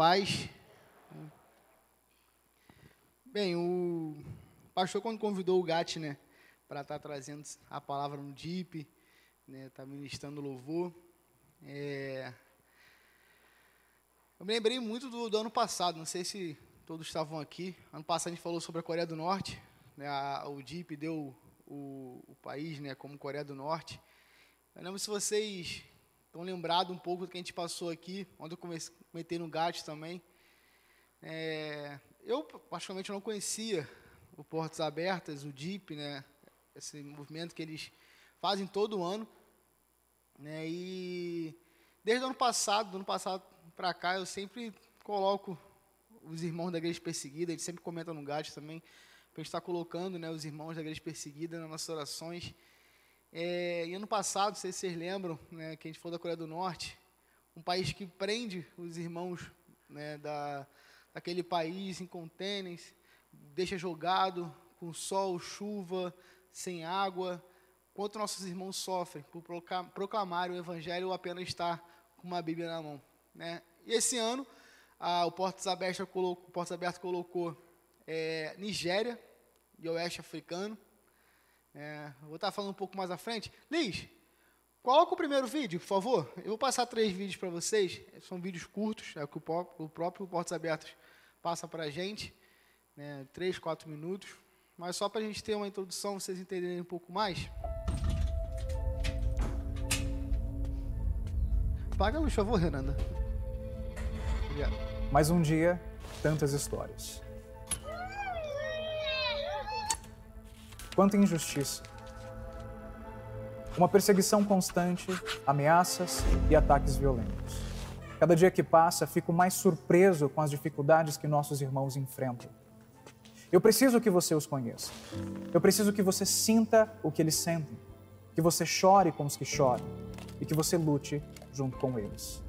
paz. Bem, o pastor quando convidou o Gatti, né, para estar tá trazendo a palavra no DIP, né, tá ministrando louvor, é... eu me lembrei muito do, do, ano passado, não sei se todos estavam aqui, ano passado a gente falou sobre a Coreia do Norte, né, a, o DIP deu o, o país, né, como Coreia do Norte, eu lembro se vocês estão lembrados um pouco do que a gente passou aqui, onde eu comentei no GAT também. É, eu, particularmente, não conhecia o Portas Abertas, o DIP, né, esse movimento que eles fazem todo ano. Né, e desde o ano passado, do ano passado para cá, eu sempre coloco os irmãos da igreja perseguida, eles sempre comentam no GAT também, para a gente estar colocando né, os irmãos da igreja perseguida nas nossas orações. É, e ano passado, não sei se vocês lembram, né, que a gente falou da Coreia do Norte, um país que prende os irmãos né, da, daquele país em contêineres, deixa jogado com sol, chuva, sem água, quanto nossos irmãos sofrem por proclamar o Evangelho ou apenas estar com uma Bíblia na mão. Né? E esse ano, a, o Portas Abertas colocou, Portas Abertas colocou é, Nigéria e Oeste Africano, é, vou estar falando um pouco mais à frente. Liz, coloca o primeiro vídeo, por favor. Eu vou passar três vídeos para vocês. São vídeos curtos, é o que o próprio Portas Abertas passa para a gente. Né, três, quatro minutos. Mas só para a gente ter uma introdução, vocês entenderem um pouco mais. Paga a luz, por favor, Renanda. Obrigado. Mais um dia, tantas histórias. Quanto injustiça. Uma perseguição constante, ameaças e ataques violentos. Cada dia que passa, fico mais surpreso com as dificuldades que nossos irmãos enfrentam. Eu preciso que você os conheça. Eu preciso que você sinta o que eles sentem, que você chore com os que choram e que você lute junto com eles.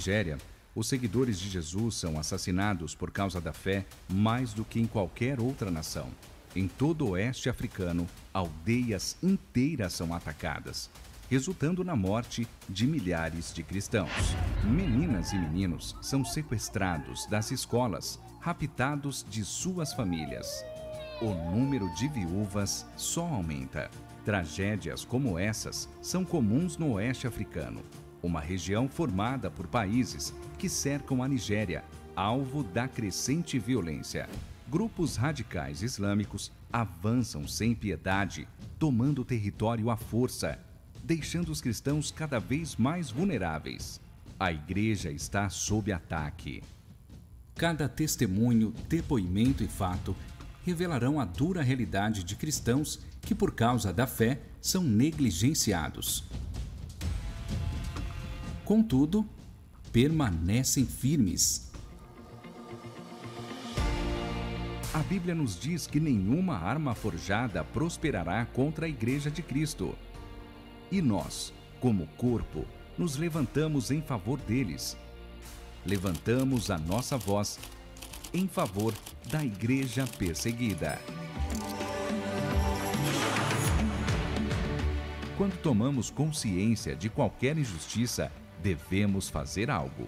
Nigéria, os seguidores de Jesus são assassinados por causa da fé mais do que em qualquer outra nação. Em todo o oeste africano, aldeias inteiras são atacadas, resultando na morte de milhares de cristãos. Meninas e meninos são sequestrados das escolas, raptados de suas famílias. O número de viúvas só aumenta. Tragédias como essas são comuns no oeste africano, uma região formada por países que cercam a Nigéria, alvo da crescente violência. Grupos radicais islâmicos avançam sem piedade, tomando território à força, deixando os cristãos cada vez mais vulneráveis. A igreja está sob ataque. Cada testemunho, depoimento e fato revelarão a dura realidade de cristãos que, por causa da fé, são negligenciados, Contudo, permanecem firmes. A Bíblia nos diz que nenhuma arma forjada prosperará contra a Igreja de Cristo. E nós, como corpo, nos levantamos em favor deles. Levantamos a nossa voz em favor da Igreja perseguida. Quando tomamos consciência de qualquer injustiça, devemos fazer algo.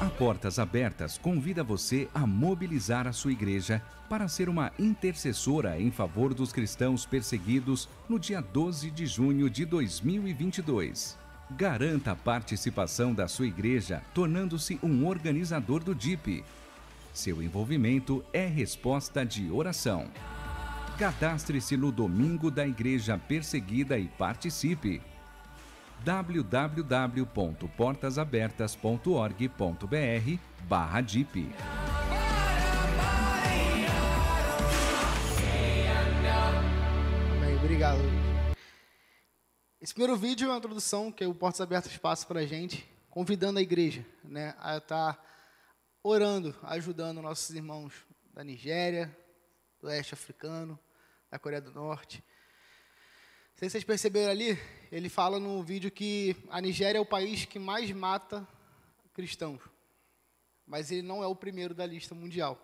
A Portas Abertas convida você a mobilizar a sua igreja para ser uma intercessora em favor dos cristãos perseguidos no dia 12 de junho de 2022. Garanta a participação da sua igreja tornando-se um organizador do DIP. Seu envolvimento é resposta de oração. Cadastre-se no Domingo da Igreja Perseguida e participe www.portasabertas.org.br DIP. Obrigado. Esse primeiro vídeo é uma introdução que o Portas Abertas passa para a gente, convidando a igreja né, a estar tá orando, ajudando nossos irmãos da Nigéria, do Oeste Africano, da Coreia do Norte. sei se vocês perceberam ali, ele fala no vídeo que a Nigéria é o país que mais mata cristãos. Mas ele não é o primeiro da lista mundial.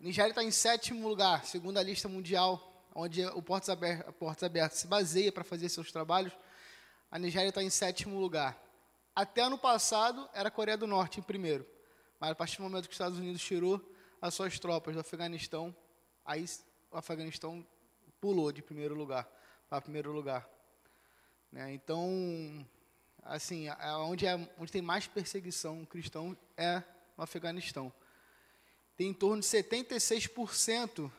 A Nigéria está em sétimo lugar, segundo a lista mundial, onde o Portas Abertas se baseia para fazer seus trabalhos. A Nigéria está em sétimo lugar. Até ano passado era a Coreia do Norte em primeiro. Mas a partir do momento que os Estados Unidos tirou as suas tropas do Afeganistão, aí o Afeganistão pulou de primeiro lugar para primeiro lugar. Né? Então, assim, onde, é, onde tem mais perseguição cristão é no Afeganistão. Tem em torno de 76%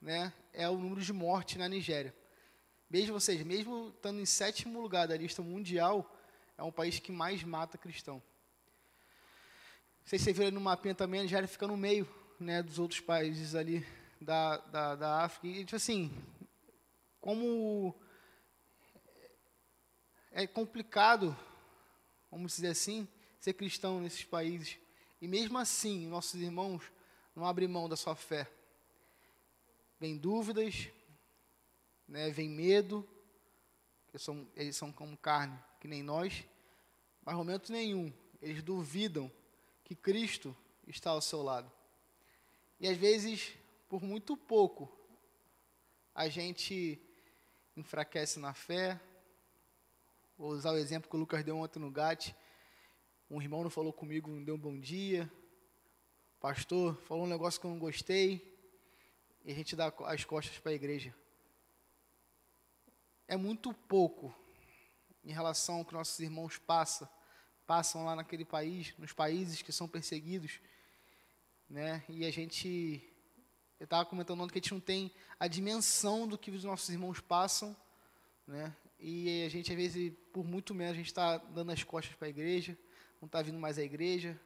né, é o número de mortes na Nigéria. Mesmo, seja, mesmo estando em sétimo lugar da lista mundial, é um país que mais mata cristão. Sei se viu no mapinha também, a Nigéria fica no meio né, dos outros países ali da, da, da África. E, tipo assim, como é complicado, vamos dizer assim, ser cristão nesses países. E mesmo assim, nossos irmãos não abrem mão da sua fé. Vem dúvidas, né, vem medo, que são, eles são como carne, que nem nós, mas momento nenhum eles duvidam que Cristo está ao seu lado. E às vezes, por muito pouco, a gente enfraquece na fé. Vou usar o exemplo que o Lucas deu ontem no GAT. Um irmão não falou comigo, não deu um bom dia. O pastor falou um negócio que eu não gostei. E a gente dá as costas para a igreja. É muito pouco em relação ao que nossos irmãos passam, passam lá naquele país, nos países que são perseguidos, né? E a gente eu estava comentando ontem que a gente não tem a dimensão do que os nossos irmãos passam, né? E a gente, às vezes, por muito menos, a gente está dando as costas para a igreja, não está vindo mais à igreja,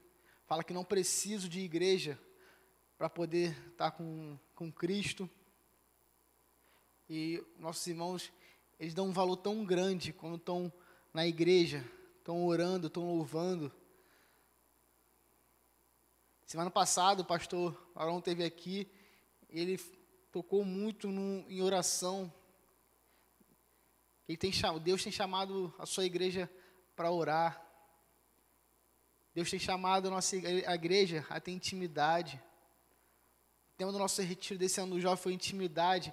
fala que não preciso de igreja para poder estar tá com, com Cristo. E nossos irmãos, eles dão um valor tão grande quando estão na igreja, estão orando, estão louvando. Semana passada, o pastor Arão teve aqui ele tocou muito no, em oração. Ele tem, Deus tem chamado a sua igreja para orar. Deus tem chamado a nossa a igreja a ter intimidade. O tema do nosso retiro desse ano do jovem foi intimidade.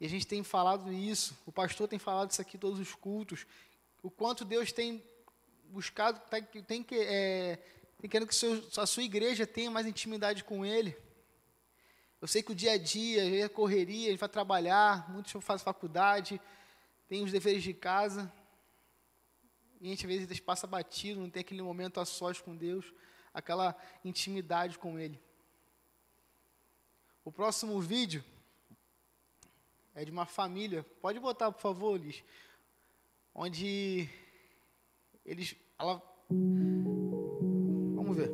E a gente tem falado isso, o pastor tem falado isso aqui todos os cultos. O quanto Deus tem buscado, tem, tem, que, é, tem querendo que seu, a sua igreja tenha mais intimidade com Ele. Eu sei que o dia a dia, a correria, a gente vai trabalhar, muitos fazem faculdade, tem os deveres de casa, e a gente às vezes passa batido, não tem aquele momento a sós com Deus, aquela intimidade com Ele. O próximo vídeo é de uma família, pode botar por favor, Liz, onde eles, ela, vamos ver.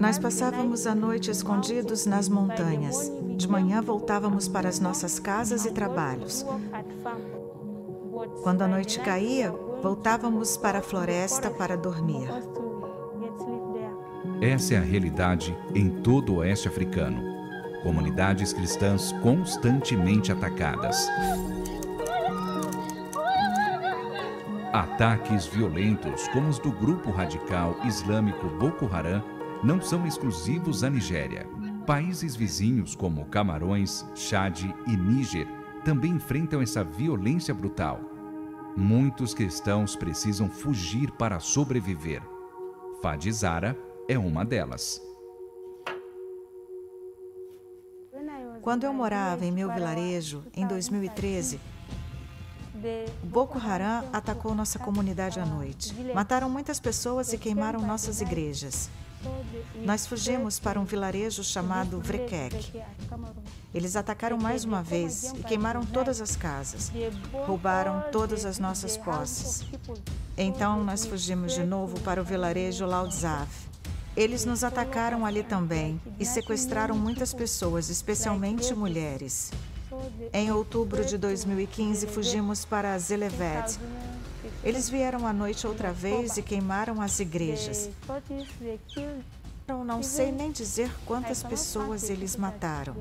Nós passávamos a noite escondidos nas montanhas. De manhã voltávamos para as nossas casas e trabalhos. Quando a noite caía, voltávamos para a floresta para dormir. Essa é a realidade em todo o oeste africano. Comunidades cristãs constantemente atacadas. Ataques violentos, como os do grupo radical islâmico Boko Haram, não são exclusivos à Nigéria. Países vizinhos como Camarões, Chad e Níger também enfrentam essa violência brutal. Muitos cristãos precisam fugir para sobreviver. Fadizara é uma delas. Quando eu morava em meu vilarejo, em 2013, Boko Haram atacou nossa comunidade à noite. Mataram muitas pessoas e queimaram nossas igrejas. Nós fugimos para um vilarejo chamado Vrekek. Eles atacaram mais uma vez e queimaram todas as casas. Roubaram todas as nossas posses. Então nós fugimos de novo para o vilarejo Laudzav. Eles nos atacaram ali também e sequestraram muitas pessoas, especialmente mulheres. Em outubro de 2015, fugimos para Zeleved, eles vieram à noite outra vez e queimaram as igrejas. Eu não sei nem dizer quantas pessoas eles mataram.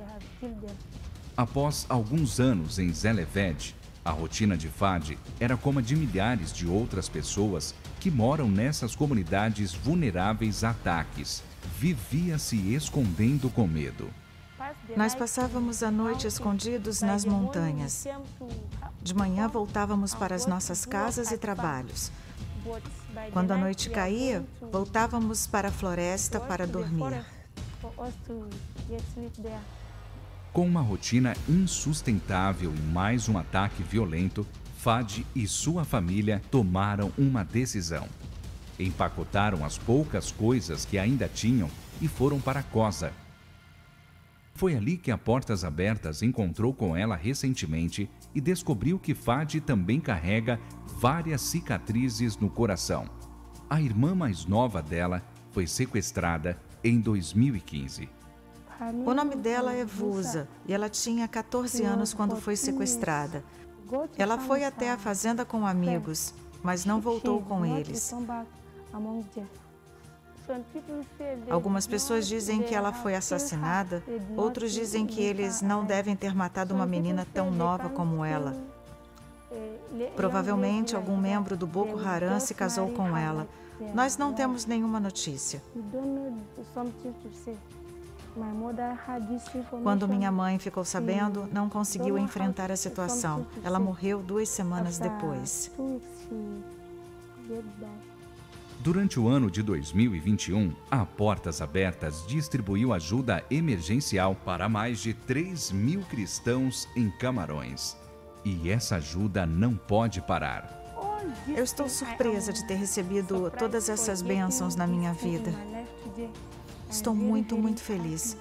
Após alguns anos em Zeleved, A rotina de Fad era como a de milhares de outras pessoas que moram nessas comunidades vulneráveis a ataques. Vivia se escondendo com medo. Nós passávamos a noite escondidos nas montanhas. De manhã voltávamos para as nossas casas e trabalhos. Quando a noite caía, voltávamos para a floresta para dormir. Com uma rotina insustentável e mais um ataque violento, Fad e sua família tomaram uma decisão. Empacotaram as poucas coisas que ainda tinham e foram para Cosa. Foi ali que a Portas Abertas encontrou com ela recentemente e descobriu que Fad também carrega várias cicatrizes no coração. A irmã mais nova dela foi sequestrada em 2015. O nome dela é Vusa e ela tinha 14 anos quando foi sequestrada. Ela foi até a fazenda com amigos, mas não voltou com eles. Algumas pessoas dizem que ela foi assassinada, outros dizem que eles não devem ter matado uma menina tão nova como ela. Provavelmente algum membro do Boko Haram se casou com ela. Nós não temos nenhuma notícia. Quando minha mãe ficou sabendo, não conseguiu enfrentar a situação. Ela morreu duas semanas depois. Durante o ano de 2021, a Portas Abertas distribuiu ajuda emergencial para mais de 3 mil cristãos em Camarões. E essa ajuda não pode parar. Eu estou surpresa de ter recebido todas essas bênçãos na minha vida. Estou muito, muito feliz.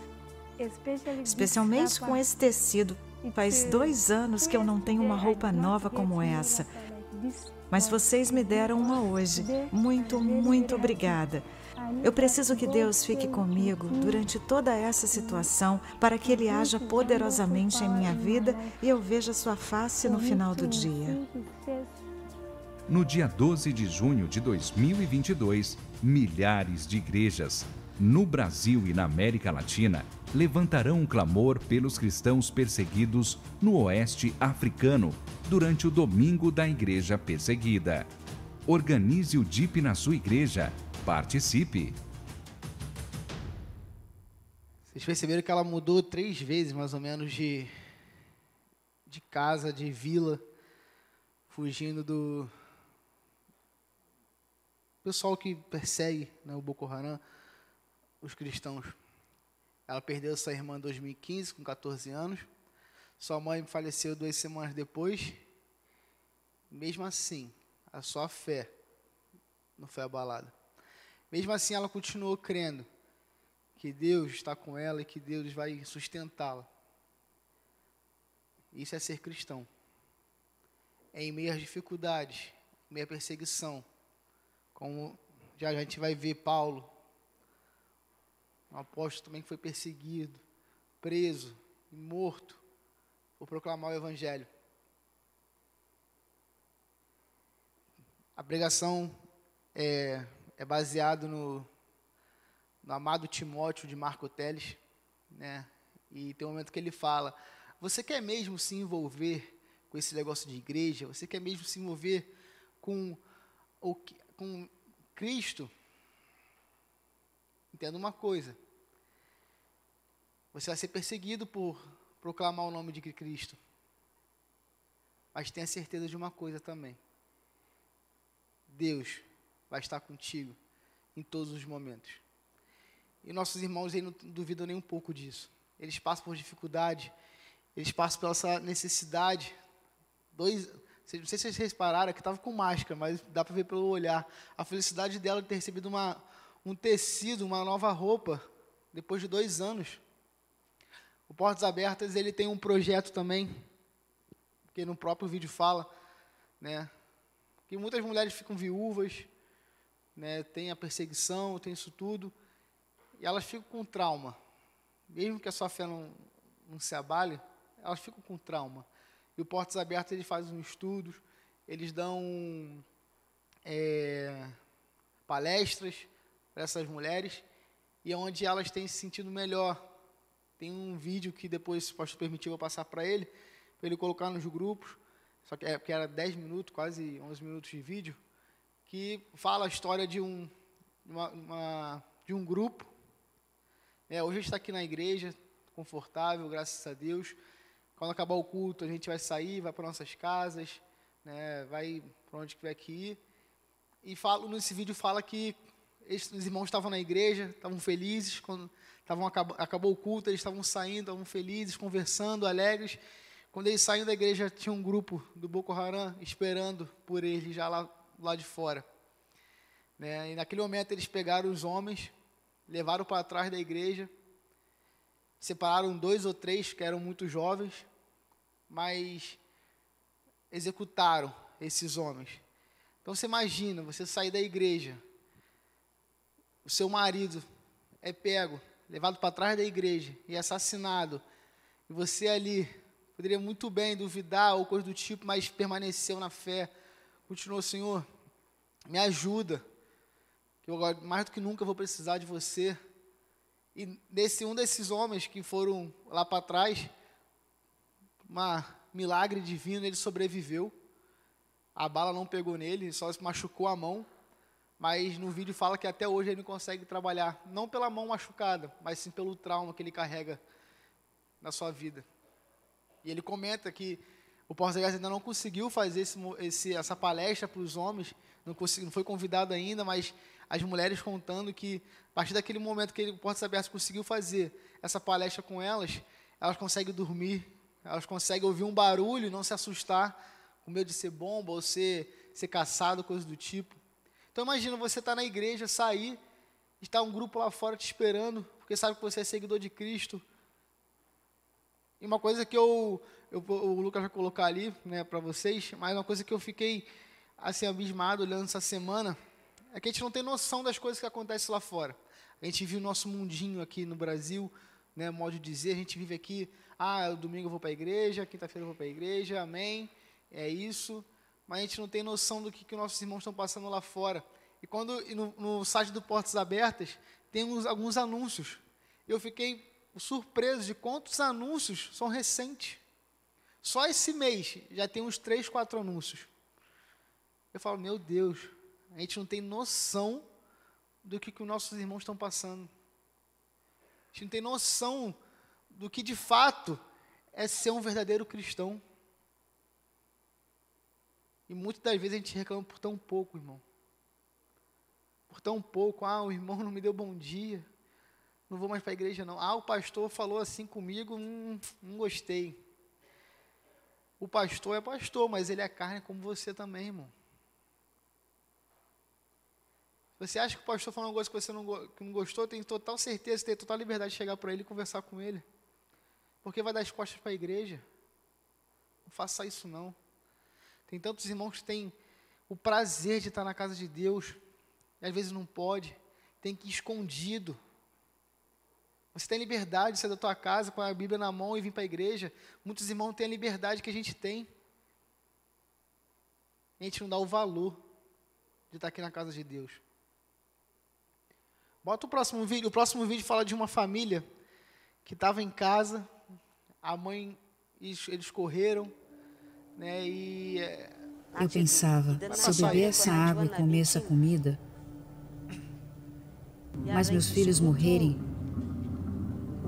Especialmente com esse tecido. Faz dois anos que eu não tenho uma roupa nova como essa. Mas vocês me deram uma hoje. Muito, muito obrigada. Eu preciso que Deus fique comigo durante toda essa situação para que Ele haja poderosamente em minha vida e eu veja Sua face no final do dia. No dia 12 de junho de 2022, milhares de igrejas, no Brasil e na América Latina, levantarão um clamor pelos cristãos perseguidos no oeste africano durante o Domingo da Igreja Perseguida. Organize o DIP na sua igreja. Participe! Vocês perceberam que ela mudou três vezes, mais ou menos, de, de casa, de vila, fugindo do pessoal que persegue né, o Boko Haram os cristãos. Ela perdeu sua irmã em 2015, com 14 anos. Sua mãe faleceu duas semanas depois. Mesmo assim, a sua fé não foi abalada. Mesmo assim, ela continuou crendo que Deus está com ela e que Deus vai sustentá-la. Isso é ser cristão. É em meio às dificuldades, em meio à perseguição, como já a gente vai ver Paulo um apóstolo também que foi perseguido, preso e morto por proclamar o Evangelho. A pregação é, é baseada no, no amado Timóteo de Marco Teles, né? E tem um momento que ele fala: Você quer mesmo se envolver com esse negócio de igreja? Você quer mesmo se envolver com, o, com Cristo? Entenda uma coisa: você vai ser perseguido por proclamar o nome de Cristo. Mas tenha certeza de uma coisa também: Deus vai estar contigo em todos os momentos. E nossos irmãos aí não duvidam nem um pouco disso. Eles passam por dificuldade, eles passam pela essa necessidade. Dois, não sei se vocês repararam que estava com máscara, mas dá para ver pelo olhar. A felicidade dela de ter recebido uma, um tecido, uma nova roupa, depois de dois anos. O Portas Abertas ele tem um projeto também, que no próprio vídeo fala, né, que muitas mulheres ficam viúvas, né, tem a perseguição, tem isso tudo, e elas ficam com trauma. Mesmo que a sua fé não, não se abale, elas ficam com trauma. E o Portas Abertas ele faz um estudos, eles dão é, palestras para essas mulheres e é onde elas têm se sentido melhor. Tem um vídeo que depois, se o pastor permitir, eu passar para ele, para ele colocar nos grupos. só que é era 10 minutos, quase 11 minutos de vídeo, que fala a história de um, uma, uma, de um grupo. É, hoje a gente está aqui na igreja, confortável, graças a Deus. Quando acabar o culto, a gente vai sair, vai para nossas casas, né, vai para onde tiver que ir. E falo, nesse vídeo fala que os irmãos estavam na igreja, estavam felizes, quando estavam, acabou o culto, eles estavam saindo, estavam felizes, conversando, alegres. Quando eles saíram da igreja, tinha um grupo do Boko Haram esperando por eles já lá, lá de fora. Né? E naquele momento eles pegaram os homens, levaram para trás da igreja, separaram dois ou três que eram muito jovens, mas executaram esses homens. Então você imagina, você sair da igreja, o seu marido é pego, levado para trás da igreja e assassinado, e você ali poderia muito bem duvidar ou coisa do tipo, mas permaneceu na fé, continuou, Senhor, me ajuda, que eu agora, mais do que nunca vou precisar de você. E desse um desses homens que foram lá para trás, um milagre divino, ele sobreviveu. A bala não pegou nele, só se machucou a mão. Mas no vídeo fala que até hoje ele não consegue trabalhar, não pela mão machucada, mas sim pelo trauma que ele carrega na sua vida. E ele comenta que o Porta ainda não conseguiu fazer esse, esse, essa palestra para os homens, não, consegui, não foi convidado ainda, mas as mulheres contando que, a partir daquele momento que ele, o Portas Abertas conseguiu fazer essa palestra com elas, elas conseguem dormir, elas conseguem ouvir um barulho e não se assustar, com medo de ser bomba ou ser, ser caçado, coisa do tipo. Então imagina você estar tá na igreja, sair, está um grupo lá fora te esperando, porque sabe que você é seguidor de Cristo. E uma coisa que eu, eu o Lucas vai colocar ali, né, para vocês, mas uma coisa que eu fiquei assim abismado olhando essa semana, é que a gente não tem noção das coisas que acontecem lá fora. A gente vive o nosso mundinho aqui no Brasil, né, modo de dizer, a gente vive aqui, ah, domingo eu vou para a igreja, quinta-feira eu vou para a igreja, amém, é isso, mas a gente não tem noção do que, que nossos irmãos estão passando lá fora. E quando no, no, site do Portas Abertas tem uns, alguns anúncios. Eu fiquei surpreso de quantos anúncios são recentes. Só esse mês já tem uns três, quatro anúncios. Eu falo, meu Deus, a gente não tem noção do que, que os nossos irmãos estão passando. A gente não tem noção do que de fato é ser um verdadeiro cristão. E muitas das vezes a gente reclama por tão pouco, irmão. Por tão pouco, ah, o irmão não me deu bom dia. Não vou mais para a igreja, não. Ah, o pastor falou assim comigo, hum, não gostei. O pastor é pastor, mas ele é carne como você também, irmão. Você acha que o pastor falou uma coisa que você não, que não gostou, tem total certeza, tem total liberdade de chegar para ele e conversar com ele. Porque vai dar as costas para a igreja. Não faça isso não. Tem tantos irmãos que têm o prazer de estar na casa de Deus, e às vezes não pode, tem que ir escondido. Você tem liberdade de sair da tua casa com a Bíblia na mão e vir para a igreja. Muitos irmãos têm a liberdade que a gente tem. A gente não dá o valor de estar aqui na casa de Deus. Bota o próximo vídeo. O próximo vídeo fala de uma família que estava em casa, a mãe, eles correram, eu pensava, se eu beber essa água e comer essa comida, mas meus filhos morrerem,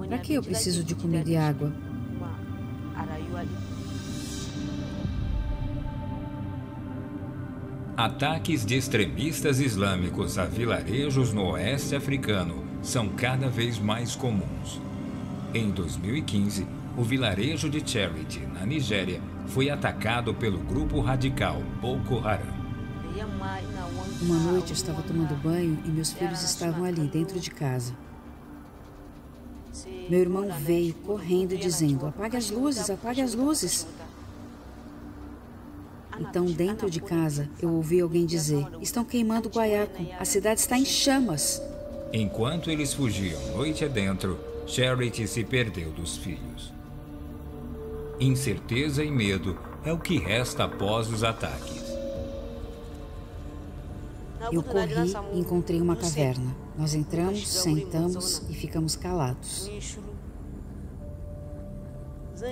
para que eu preciso de comida e água? Ataques de extremistas islâmicos a vilarejos no oeste africano são cada vez mais comuns. Em 2015, o vilarejo de Charity, na Nigéria, foi atacado pelo grupo radical Boko Haram. Uma noite eu estava tomando banho e meus filhos estavam ali, dentro de casa. Meu irmão veio correndo dizendo: Apague as luzes, apague as luzes. Então, dentro de casa, eu ouvi alguém dizer: Estão queimando o guaiaco, a cidade está em chamas. Enquanto eles fugiam noite adentro, Charity se perdeu dos filhos. Incerteza e medo é o que resta após os ataques. Eu corri e encontrei uma caverna. Nós entramos, sentamos e ficamos calados.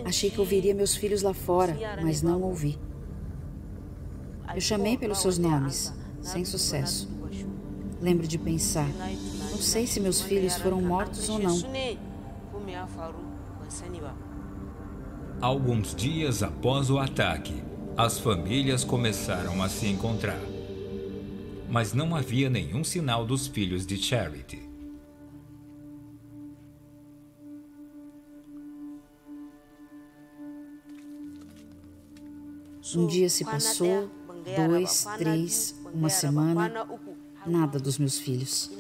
Achei que ouviria meus filhos lá fora, mas não ouvi. Eu chamei pelos seus nomes, sem sucesso. Lembro de pensar: não sei se meus filhos foram mortos ou não. Alguns dias após o ataque, as famílias começaram a se encontrar. Mas não havia nenhum sinal dos filhos de Charity. Um dia se passou, dois, três, uma semana, nada dos meus filhos.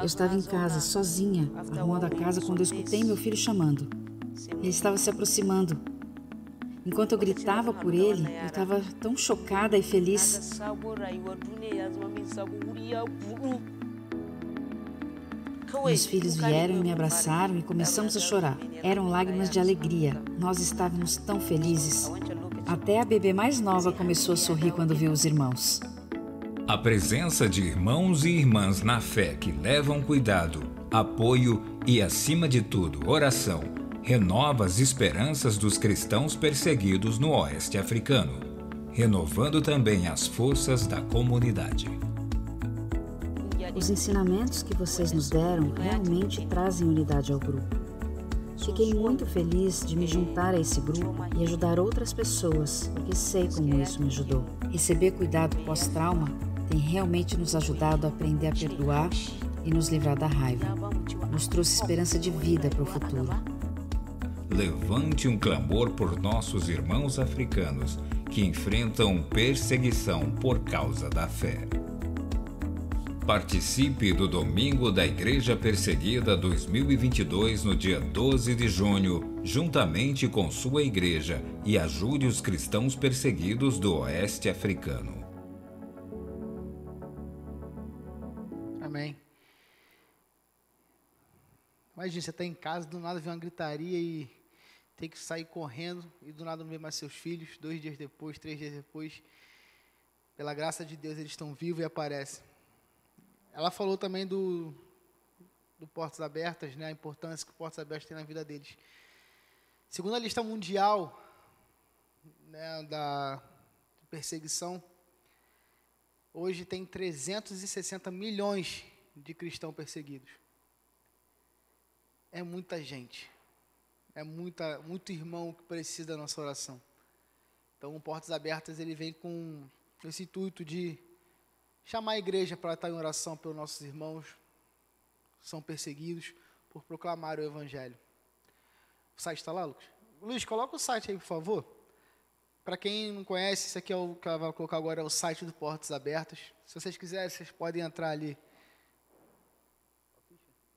Eu estava em casa, sozinha, arrumando a casa, quando eu escutei meu filho chamando. Ele estava se aproximando. Enquanto eu gritava por ele, eu estava tão chocada e feliz. Meus filhos vieram e me abraçaram e começamos a chorar. Eram lágrimas de alegria. Nós estávamos tão felizes. Até a bebê mais nova começou a sorrir quando viu os irmãos. A presença de irmãos e irmãs na fé que levam cuidado, apoio e, acima de tudo, oração, renova as esperanças dos cristãos perseguidos no Oeste Africano, renovando também as forças da comunidade. Os ensinamentos que vocês nos deram realmente trazem unidade ao grupo. Fiquei muito feliz de me juntar a esse grupo e ajudar outras pessoas, porque sei como isso me ajudou. Receber cuidado pós-trauma tem realmente nos ajudado a aprender a perdoar e nos livrar da raiva. Nos trouxe esperança de vida para o futuro. Levante um clamor por nossos irmãos africanos que enfrentam perseguição por causa da fé. Participe do Domingo da Igreja Perseguida 2022 no dia 12 de junho, juntamente com sua igreja, e ajude os cristãos perseguidos do Oeste Africano. Amém. Imagina, você está em casa, do nada vem uma gritaria e tem que sair correndo, e do nada não vê mais seus filhos, dois dias depois, três dias depois. Pela graça de Deus, eles estão vivos e aparecem. Ela falou também do, do Portas Abertas, né, a importância que o Portas Abertas tem na vida deles. Segundo a lista mundial né, da perseguição, hoje tem 360 milhões de cristãos perseguidos. É muita gente. É muita, muito irmão que precisa da nossa oração. Então, o Portas Abertas ele vem com esse intuito de chamar a igreja para estar em oração pelos nossos irmãos que são perseguidos por proclamar o Evangelho. O site está lá, Lucas? Luiz, coloca o site aí, por favor. Para quem não conhece, isso aqui é o que ela vai colocar agora, é o site do Portas Abertas. Se vocês quiserem, vocês podem entrar ali.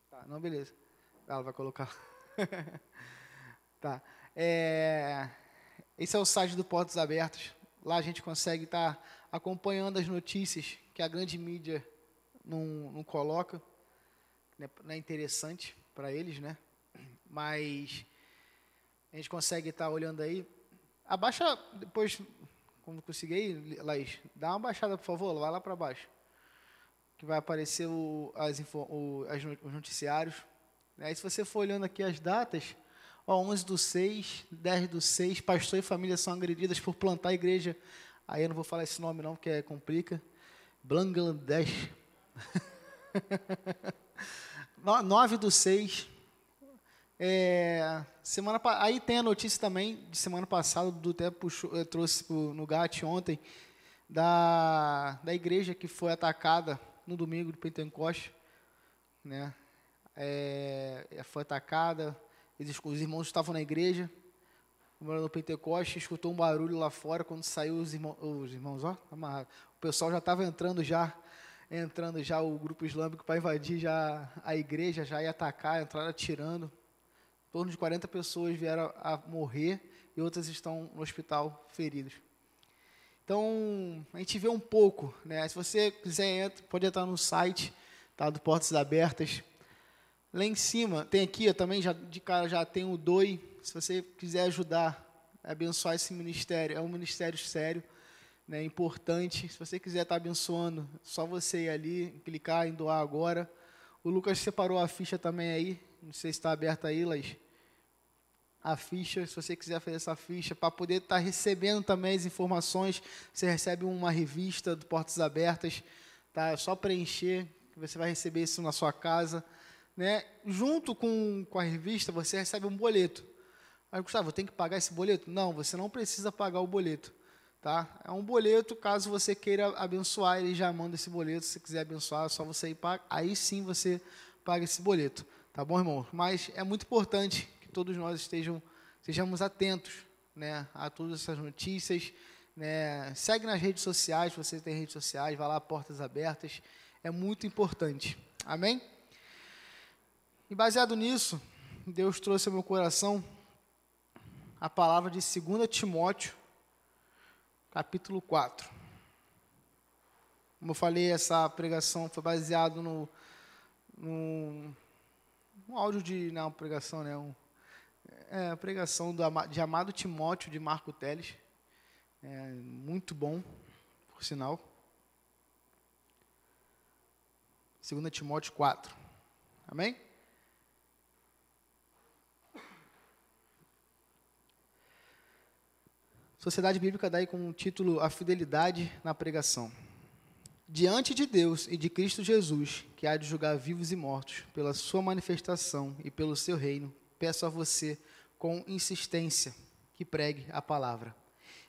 Tá, não, beleza. Ela vai colocar. tá. É, esse é o site do Portas Abertas. Lá a gente consegue estar tá acompanhando as notícias que a grande mídia não, não coloca, né, não é interessante para eles, né? Mas a gente consegue estar tá olhando aí. Abaixa depois, quando conseguir aí, Laís, dá uma baixada, por favor, vai lá para baixo. Que vai aparecer o, as, o, as, os noticiários. Aí, se você for olhando aqui as datas, ó, 11 do 6, 10 do 6, pastor e família são agredidas por plantar a igreja. Aí eu não vou falar esse nome não, porque complica. Bangladesh. 9 do 6. É, semana, aí tem a notícia também de semana passada, do até puxou, eh, trouxe no GAT ontem, da, da igreja que foi atacada no domingo de Pentecoste. Né? É, foi atacada, eles, os irmãos estavam na igreja, no Pentecoste, escutou um barulho lá fora, quando saiu os irmãos, os irmãos ó, amarrado pessoal já estava entrando já, entrando já o grupo islâmico para invadir já a igreja, já ia atacar, entraram atirando. Em torno de 40 pessoas vieram a morrer e outras estão no hospital feridas. Então, a gente vê um pouco, né? Se você quiser, entra, pode entrar no site tá, do Portas Abertas. Lá em cima, tem aqui eu também, já, de cara já tem o DOI. Se você quiser ajudar, abençoar esse ministério, é um ministério sério né, importante. Se você quiser estar abençoando, só você ir ali, clicar em doar agora. O Lucas separou a ficha também aí. Não sei se está aberta aí, Laís. a ficha, se você quiser fazer essa ficha, para poder estar tá recebendo também as informações, você recebe uma revista do Portas Abertas, tá? É só preencher, que você vai receber isso na sua casa. Né? Junto com, com a revista, você recebe um boleto. Mas, Gustavo, tem que pagar esse boleto? Não, você não precisa pagar o boleto. Tá? É um boleto, caso você queira abençoar, ele já manda esse boleto. Se quiser abençoar, é só você ir pagar. Aí sim você paga esse boleto. Tá bom, irmão? Mas é muito importante que todos nós estejam, estejamos atentos né, a todas essas notícias. Né? Segue nas redes sociais, você tem redes sociais, vai lá, portas abertas. É muito importante. Amém? E baseado nisso, Deus trouxe ao meu coração a palavra de 2 Timóteo, capítulo 4. Como eu falei, essa pregação foi baseada no, no, no áudio de. Não, pregação, né? Um, é, a pregação do, de Amado Timóteo, de Marco Teles. É, muito bom, por sinal. 2 Timóteo 4. Amém? Sociedade Bíblica daí com o título A Fidelidade na Pregação. Diante de Deus e de Cristo Jesus, que há de julgar vivos e mortos, pela sua manifestação e pelo seu reino, peço a você, com insistência, que pregue a palavra.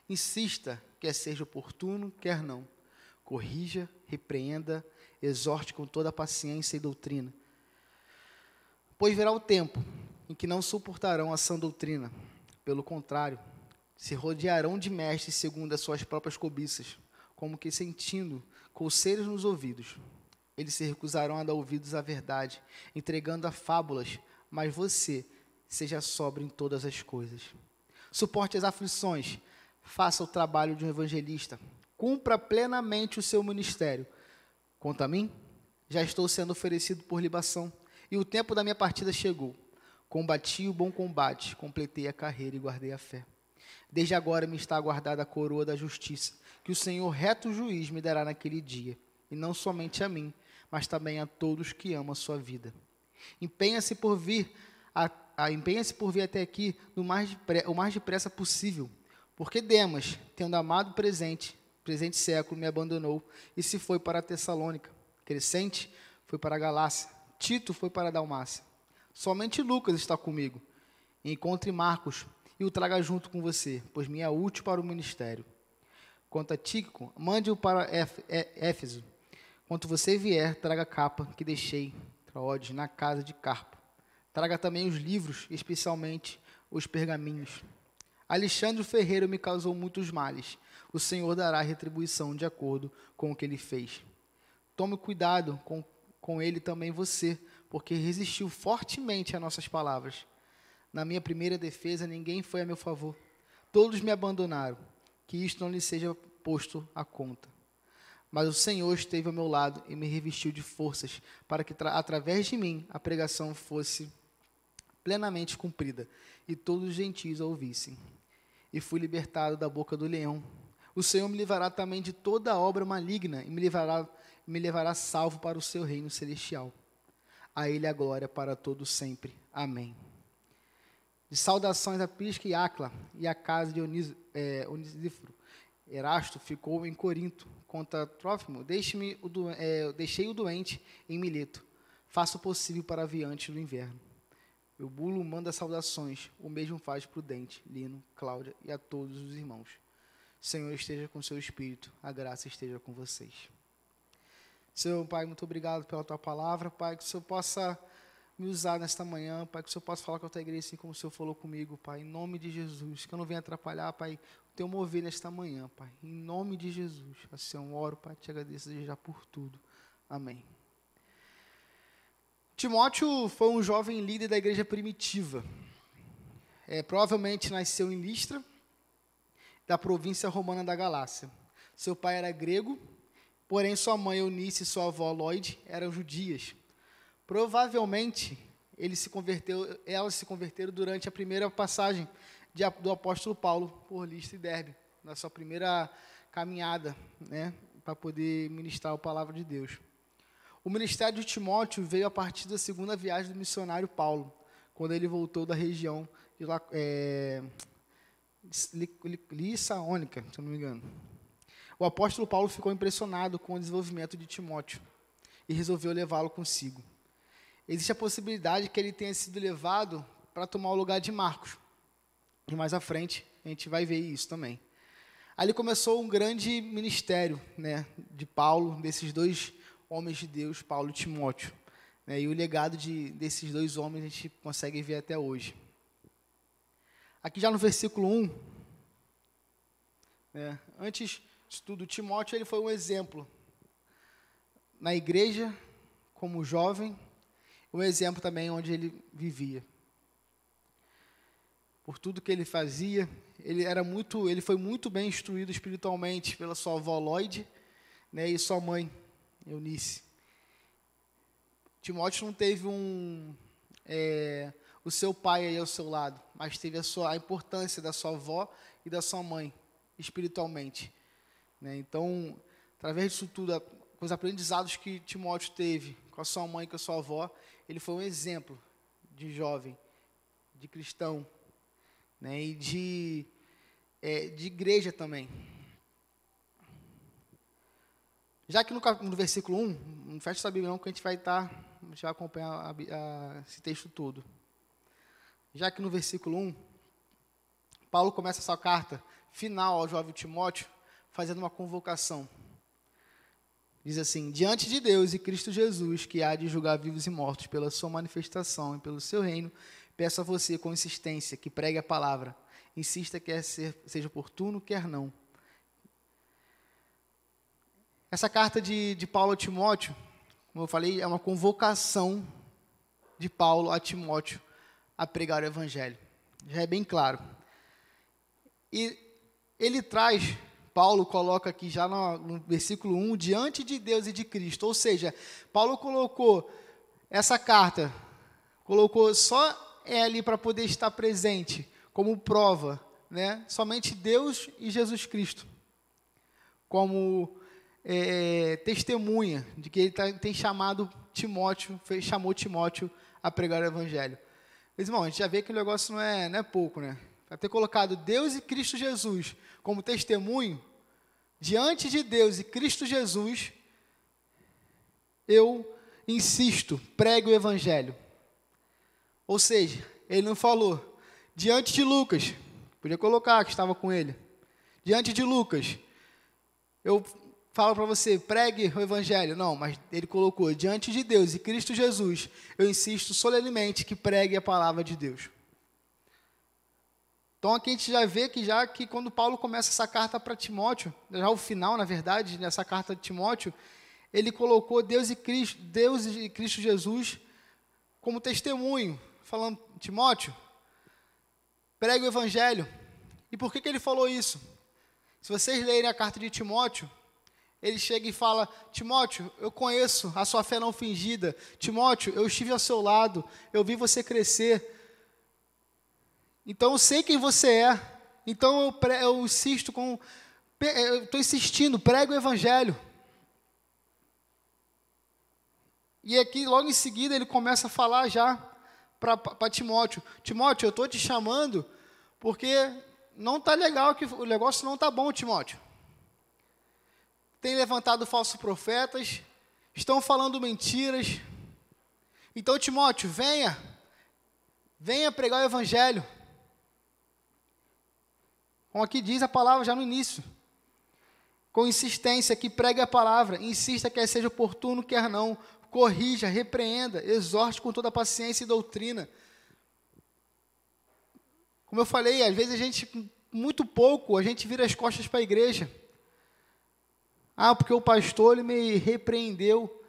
Insista, quer seja oportuno, quer não. Corrija, repreenda, exorte com toda a paciência e doutrina. Pois virá o tempo em que não suportarão a sã doutrina. Pelo contrário, se rodearão de mestres segundo as suas próprias cobiças, como que sentindo coceiras nos ouvidos. Eles se recusarão a dar ouvidos à verdade, entregando a fábulas, mas você seja sóbrio em todas as coisas. Suporte as aflições, faça o trabalho de um evangelista, cumpra plenamente o seu ministério. Quanto a mim, já estou sendo oferecido por libação, e o tempo da minha partida chegou. Combati o bom combate, completei a carreira e guardei a fé. Desde agora me está aguardada a coroa da justiça, que o Senhor, reto juiz, me dará naquele dia, e não somente a mim, mas também a todos que amam a sua vida. Empenha-se por vir, a, a empenha-se por vir até aqui no mais o mais depressa possível, porque Demas, tendo amado presente, presente século, me abandonou e se foi para a Tessalônica. Crescente foi para a Galácia, Tito foi para a Dalmácia. Somente Lucas está comigo. Encontre Marcos e o traga junto com você, pois me é útil para o ministério. Quanto a Tíquico, mande-o para Éfeso. Quando você vier, traga a capa que deixei, Traodes, na casa de Carpo. Traga também os livros, especialmente os pergaminhos. Alexandre Ferreira me causou muitos males. O Senhor dará retribuição de acordo com o que ele fez. Tome cuidado com, com ele também você, porque resistiu fortemente a nossas palavras. Na minha primeira defesa, ninguém foi a meu favor. Todos me abandonaram. Que isto não lhe seja posto à conta. Mas o Senhor esteve ao meu lado e me revestiu de forças, para que, através de mim, a pregação fosse plenamente cumprida e todos os gentios a ouvissem. E fui libertado da boca do leão. O Senhor me livrará também de toda obra maligna e me levará, me levará salvo para o seu reino celestial. A Ele a glória para todo sempre. Amém de saudações a Prisca e Acla e a casa de Onis, é, Onisíforo. Erasto ficou em Corinto contra Trófimo. Deixe-me o é, deixei o doente em Mileto. Faça o possível para aviante no inverno. O bulo manda saudações. O mesmo faz Prudente, Lino, Cláudia e a todos os irmãos. Senhor esteja com seu espírito. A graça esteja com vocês. Senhor Pai, muito obrigado pela tua palavra, Pai, que o Senhor possa me usar nesta manhã, Pai, que o Senhor possa falar com a tua igreja assim como o Senhor falou comigo, Pai, em nome de Jesus, que eu não venha atrapalhar, Pai, o teu mover nesta manhã, Pai, em nome de Jesus. Assim eu oro, Pai, te agradeço já por tudo. Amém. Timóteo foi um jovem líder da igreja primitiva. É, provavelmente nasceu em Listra, da província romana da Galácia. Seu pai era grego, porém sua mãe Eunice e sua avó Lloyd eram judias. Provavelmente ele se converteu, elas se converteram durante a primeira passagem de, do apóstolo Paulo por Listra e Derbe, na sua primeira caminhada, né, para poder ministrar a palavra de Deus. O ministério de Timóteo veio a partir da segunda viagem do missionário Paulo, quando ele voltou da região é, Lissaônica, se não me engano. O apóstolo Paulo ficou impressionado com o desenvolvimento de Timóteo e resolveu levá-lo consigo. Existe a possibilidade que ele tenha sido levado para tomar o lugar de Marcos. E mais à frente a gente vai ver isso também. Ali começou um grande ministério né, de Paulo, desses dois homens de Deus, Paulo e Timóteo. Né, e o legado de, desses dois homens a gente consegue ver até hoje. Aqui já no versículo 1, né, antes de tudo, Timóteo ele foi um exemplo na igreja, como jovem, um exemplo também onde ele vivia. Por tudo que ele fazia, ele era muito, ele foi muito bem instruído espiritualmente pela sua avó Lloyd, né, e sua mãe Eunice. Timóteo não teve um é, o seu pai aí ao seu lado, mas teve a sua a importância da sua avó e da sua mãe espiritualmente. Né? Então, através disso tudo, com os aprendizados que Timóteo teve com a sua mãe com a sua avó, ele foi um exemplo de jovem, de cristão, né? e de, é, de igreja também. Já que no, no versículo 1, não fecha essa Bíblia não, que a gente vai estar, tá, a gente vai acompanhar a, a, esse texto todo. Já que no versículo 1, Paulo começa essa carta final ao jovem Timóteo, fazendo uma convocação. Diz assim: Diante de Deus e Cristo Jesus, que há de julgar vivos e mortos pela sua manifestação e pelo seu reino, peço a você com insistência que pregue a palavra. Insista quer ser, seja oportuno, quer não essa carta de, de Paulo a Timóteo, como eu falei, é uma convocação de Paulo a Timóteo a pregar o Evangelho. Já é bem claro. E ele traz, Paulo coloca aqui já no, no versículo 1, diante de Deus e de Cristo. Ou seja, Paulo colocou essa carta, colocou só ele para poder estar presente, como prova, né? somente Deus e Jesus Cristo, como é, testemunha de que ele tá, tem chamado Timóteo, fez, chamou Timóteo a pregar o evangelho. Mas, irmão, a gente já vê que o negócio não é, não é pouco, né? Para ter colocado Deus e Cristo Jesus como testemunho, diante de Deus e Cristo Jesus, eu insisto, pregue o evangelho. Ou seja, ele não falou, diante de Lucas, podia colocar que estava com ele, diante de Lucas, eu fala para você, pregue o evangelho. Não, mas ele colocou diante de Deus e Cristo Jesus, eu insisto solenemente que pregue a palavra de Deus. Então aqui a gente já vê que já que quando Paulo começa essa carta para Timóteo, já o final, na verdade, nessa carta de Timóteo, ele colocou Deus e Cristo, Deus e Cristo Jesus como testemunho, falando, Timóteo, pregue o evangelho. E por que, que ele falou isso? Se vocês lerem a carta de Timóteo, ele chega e fala: Timóteo, eu conheço a sua fé não fingida. Timóteo, eu estive ao seu lado, eu vi você crescer. Então eu sei quem você é. Então eu, pre, eu insisto com. Eu estou insistindo, prego o evangelho. E aqui, logo em seguida, ele começa a falar já para Timóteo: Timóteo, eu estou te chamando porque não está legal, que o negócio não está bom, Timóteo têm levantado falsos profetas, estão falando mentiras. Então, Timóteo, venha, venha pregar o Evangelho. Como aqui diz a palavra já no início. Com insistência, que pregue a palavra, insista quer seja oportuno, quer não, corrija, repreenda, exorte com toda paciência e doutrina. Como eu falei, às vezes a gente, muito pouco, a gente vira as costas para a igreja. Ah, porque o pastor ele me repreendeu.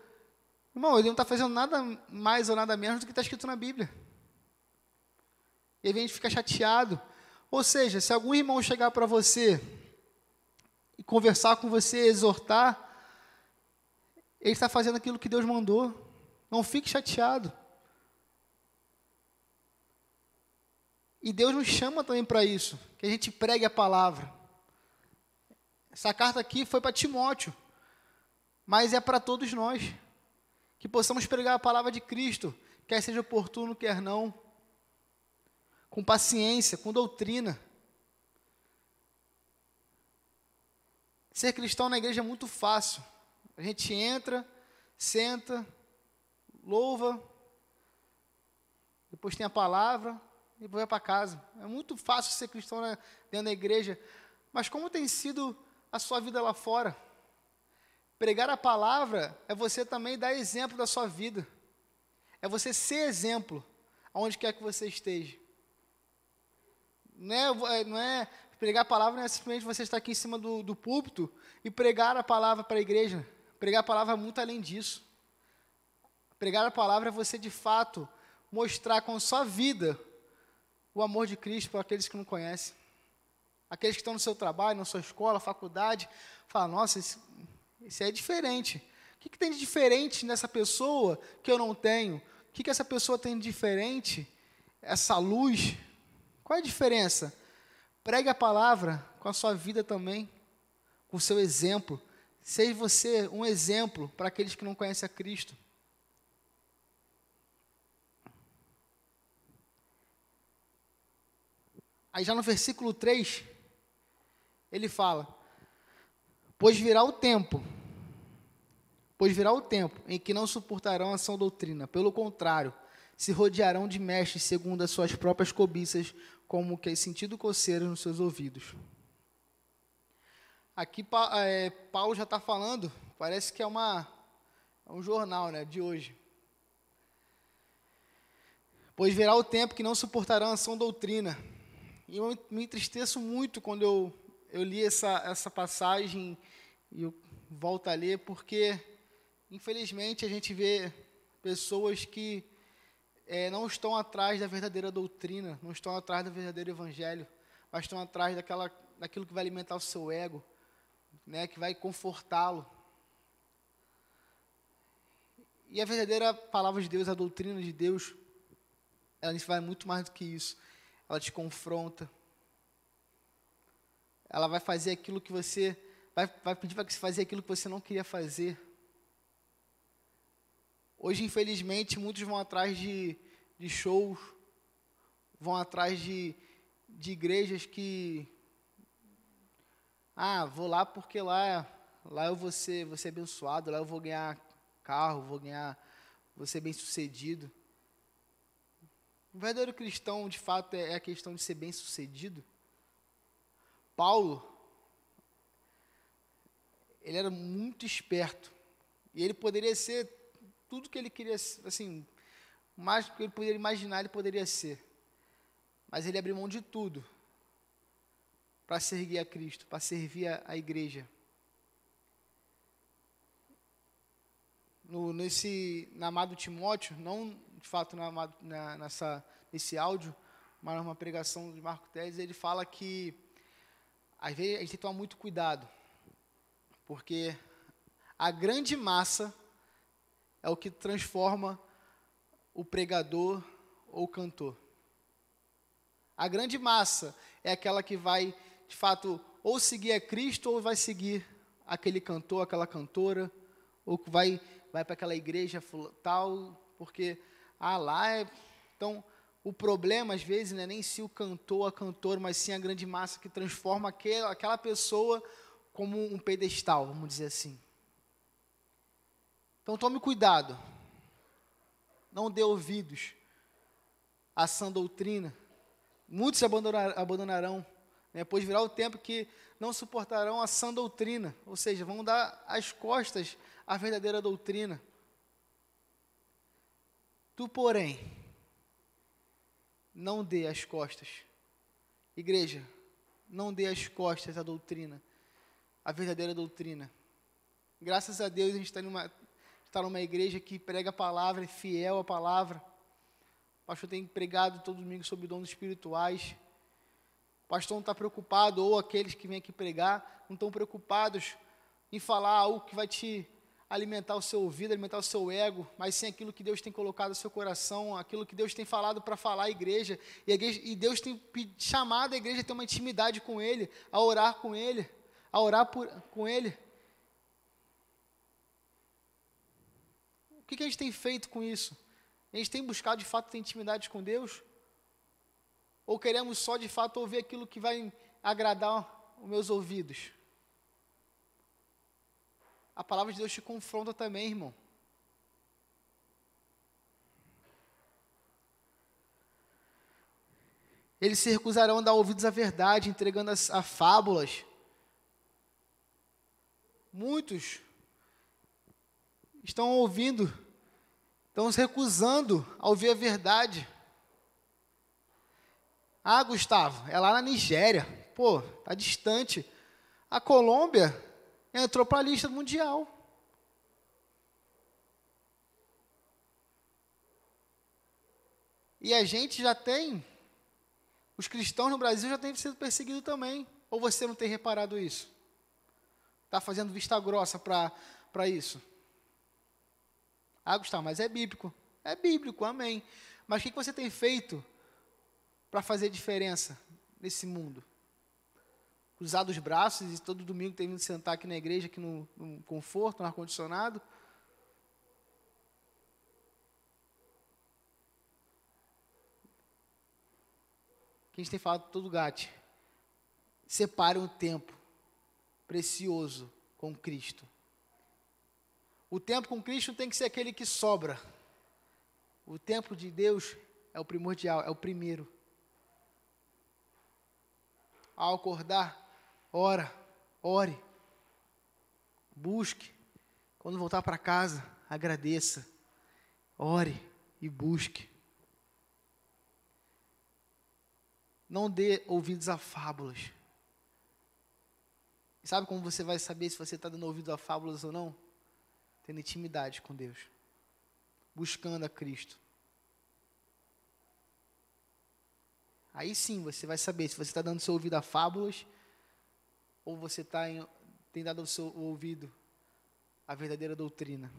Irmão, ele não está fazendo nada mais ou nada menos do que está escrito na Bíblia. E aí a gente fica chateado. Ou seja, se algum irmão chegar para você e conversar com você, exortar, ele está fazendo aquilo que Deus mandou. Não fique chateado. E Deus nos chama também para isso, que a gente pregue a palavra. Essa carta aqui foi para Timóteo, mas é para todos nós. Que possamos pregar a palavra de Cristo, quer seja oportuno, quer não. Com paciência, com doutrina. Ser cristão na igreja é muito fácil. A gente entra, senta, louva, depois tem a palavra, e depois vai para casa. É muito fácil ser cristão dentro da igreja. Mas como tem sido a sua vida lá fora? Pregar a palavra é você também dar exemplo da sua vida. É você ser exemplo aonde quer que você esteja. Não é, é, não é pregar a palavra, não é simplesmente você estar aqui em cima do, do púlpito e pregar a palavra para a igreja. Pregar a palavra é muito além disso. Pregar a palavra é você de fato mostrar com sua vida o amor de Cristo para aqueles que não conhecem. Aqueles que estão no seu trabalho, na sua escola, faculdade, falam, nossa, isso, isso é diferente. O que, que, tem de diferente nessa pessoa que eu não tenho? O que, que essa pessoa tem de diferente? Essa luz. Qual é a diferença? Pregue a palavra com a sua vida também, com o seu exemplo. Seja você um exemplo para aqueles que não conhecem a Cristo. Aí já no versículo 3, ele fala: Pois virá o tempo, pois virá o tempo em que não suportarão a sã doutrina, pelo contrário, se rodearão de mestres segundo as suas próprias cobiças, como que é sentido coceiras nos seus ouvidos. Aqui é, Paulo já está falando, parece que é uma é um jornal né, de hoje. Pois virá o tempo que não suportarão a sã doutrina, e eu me entristeço muito quando eu, eu li essa, essa passagem e eu volto a ler, porque, infelizmente, a gente vê pessoas que é, não estão atrás da verdadeira doutrina, não estão atrás do verdadeiro evangelho, mas estão atrás daquela, daquilo que vai alimentar o seu ego, né, que vai confortá-lo. E a verdadeira palavra de Deus, a doutrina de Deus, ela vai muito mais do que isso ela te confronta. Ela vai fazer aquilo que você. Vai, vai pedir para que você fazer aquilo que você não queria fazer. Hoje, infelizmente, muitos vão atrás de, de shows, vão atrás de, de igrejas que. Ah, vou lá porque lá, lá eu vou ser, vou ser abençoado, lá eu vou ganhar carro, vou ganhar, vou ser bem sucedido. O verdadeiro cristão, de fato, é, é a questão de ser bem-sucedido. Paulo, ele era muito esperto. E ele poderia ser tudo que ele queria, assim, mais do que ele poderia imaginar, ele poderia ser. Mas ele abriu mão de tudo para servir a Cristo, para servir a, a igreja. No, nesse, na amado Timóteo, não de fato na, na, nessa, nesse áudio, mas numa pregação de Marco Teles, ele fala que às vezes a gente tem que tomar muito cuidado, porque a grande massa é o que transforma o pregador ou o cantor. A grande massa é aquela que vai, de fato, ou seguir a Cristo ou vai seguir aquele cantor, aquela cantora, ou vai vai para aquela igreja tal, porque ah, lá é. Então, o problema, às vezes, não é nem se o cantor, a cantora, mas sim a grande massa que transforma aquela, aquela pessoa como um pedestal, vamos dizer assim. Então, tome cuidado. Não dê ouvidos à sã doutrina. Muitos abandonar, abandonarão. Né? Pois virá o tempo que não suportarão a sã doutrina. Ou seja, vão dar as costas à verdadeira doutrina. Tu, porém, não dê as costas. Igreja, não dê as costas à doutrina, à verdadeira doutrina. Graças a Deus a gente está numa, está numa igreja que prega a palavra, é fiel à palavra. O pastor tem pregado todo domingo sobre dons espirituais. O pastor não está preocupado, ou aqueles que vêm aqui pregar, não estão preocupados em falar algo que vai te alimentar o seu ouvido, alimentar o seu ego, mas sim aquilo que Deus tem colocado no seu coração, aquilo que Deus tem falado para falar à igreja. E, igreja, e Deus tem chamado a igreja a ter uma intimidade com Ele, a orar com Ele, a orar por, com Ele. Que, que a gente tem feito com isso? A gente tem buscado de fato ter intimidade com Deus? Ou queremos só de fato ouvir aquilo que vai agradar os meus ouvidos? A palavra de Deus te confronta também, irmão. Eles se recusarão a dar ouvidos à verdade, entregando as, a fábulas. Muitos estão ouvindo, estão se recusando a ouvir a verdade. Ah, Gustavo, é lá na Nigéria. Pô, tá distante. A Colômbia entrou para a lista mundial. E a gente já tem os cristãos no Brasil já têm sido perseguidos também. Ou você não tem reparado isso? Está fazendo vista grossa para isso? Ah, Gustavo, mas é bíblico. É bíblico, amém. Mas o que você tem feito para fazer diferença nesse mundo? Cruzar os braços e todo domingo tem vindo sentar aqui na igreja, aqui no, no conforto, no ar-condicionado? que a gente tem falado todo gato. Separe um tempo precioso com Cristo. O tempo com Cristo tem que ser aquele que sobra. O tempo de Deus é o primordial, é o primeiro. Ao acordar, ora, ore, busque. Quando voltar para casa, agradeça, ore e busque. Não dê ouvidos a fábulas. Sabe como você vai saber se você está dando ouvido a fábulas ou não? Tendo intimidade com Deus. Buscando a Cristo. Aí sim você vai saber se você está dando seu ouvido a fábulas ou você tá em, tem dado o seu ouvido à verdadeira doutrina.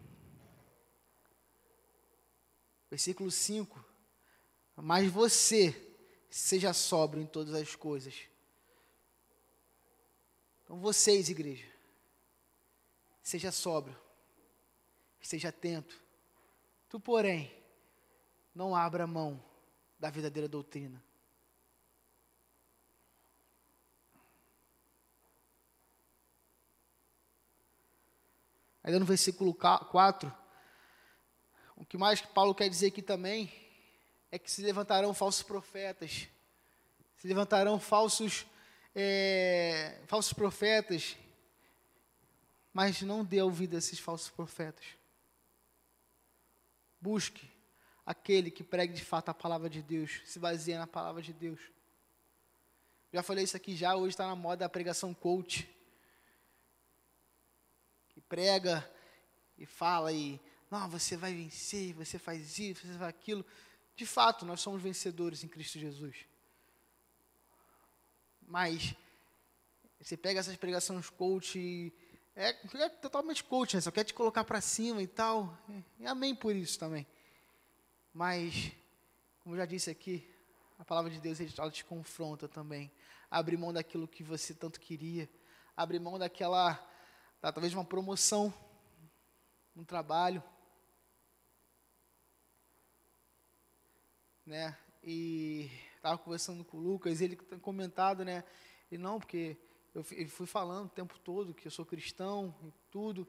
Versículo 5. Mas você seja sóbrio em todas as coisas. Então, vocês, igreja, seja sóbrio, esteja atento. Tu, porém, não abra mão da verdadeira doutrina. Ainda no versículo 4, o que mais Paulo quer dizer aqui também é que se levantarão falsos profetas, se levantarão falsos, é, falsos profetas, mas não dê ouvido a esses falsos profetas. Busque aquele que pregue de fato a palavra de Deus, se baseia na palavra de Deus. Já falei isso aqui já, hoje está na moda a pregação coach. Que prega e fala e, não, você vai vencer, você faz isso, você faz aquilo. De fato, nós somos vencedores em Cristo Jesus. Mas você pega essas pregações coach e é, é totalmente coach, né? só quer te colocar para cima e tal. E amém por isso também. Mas, como eu já disse aqui, a palavra de Deus ela te confronta também. Abre mão daquilo que você tanto queria. Abre mão daquela, da, talvez uma promoção no trabalho. né? E estava conversando com o Lucas, ele comentado, né? E não, porque eu fui falando o tempo todo que eu sou cristão e tudo.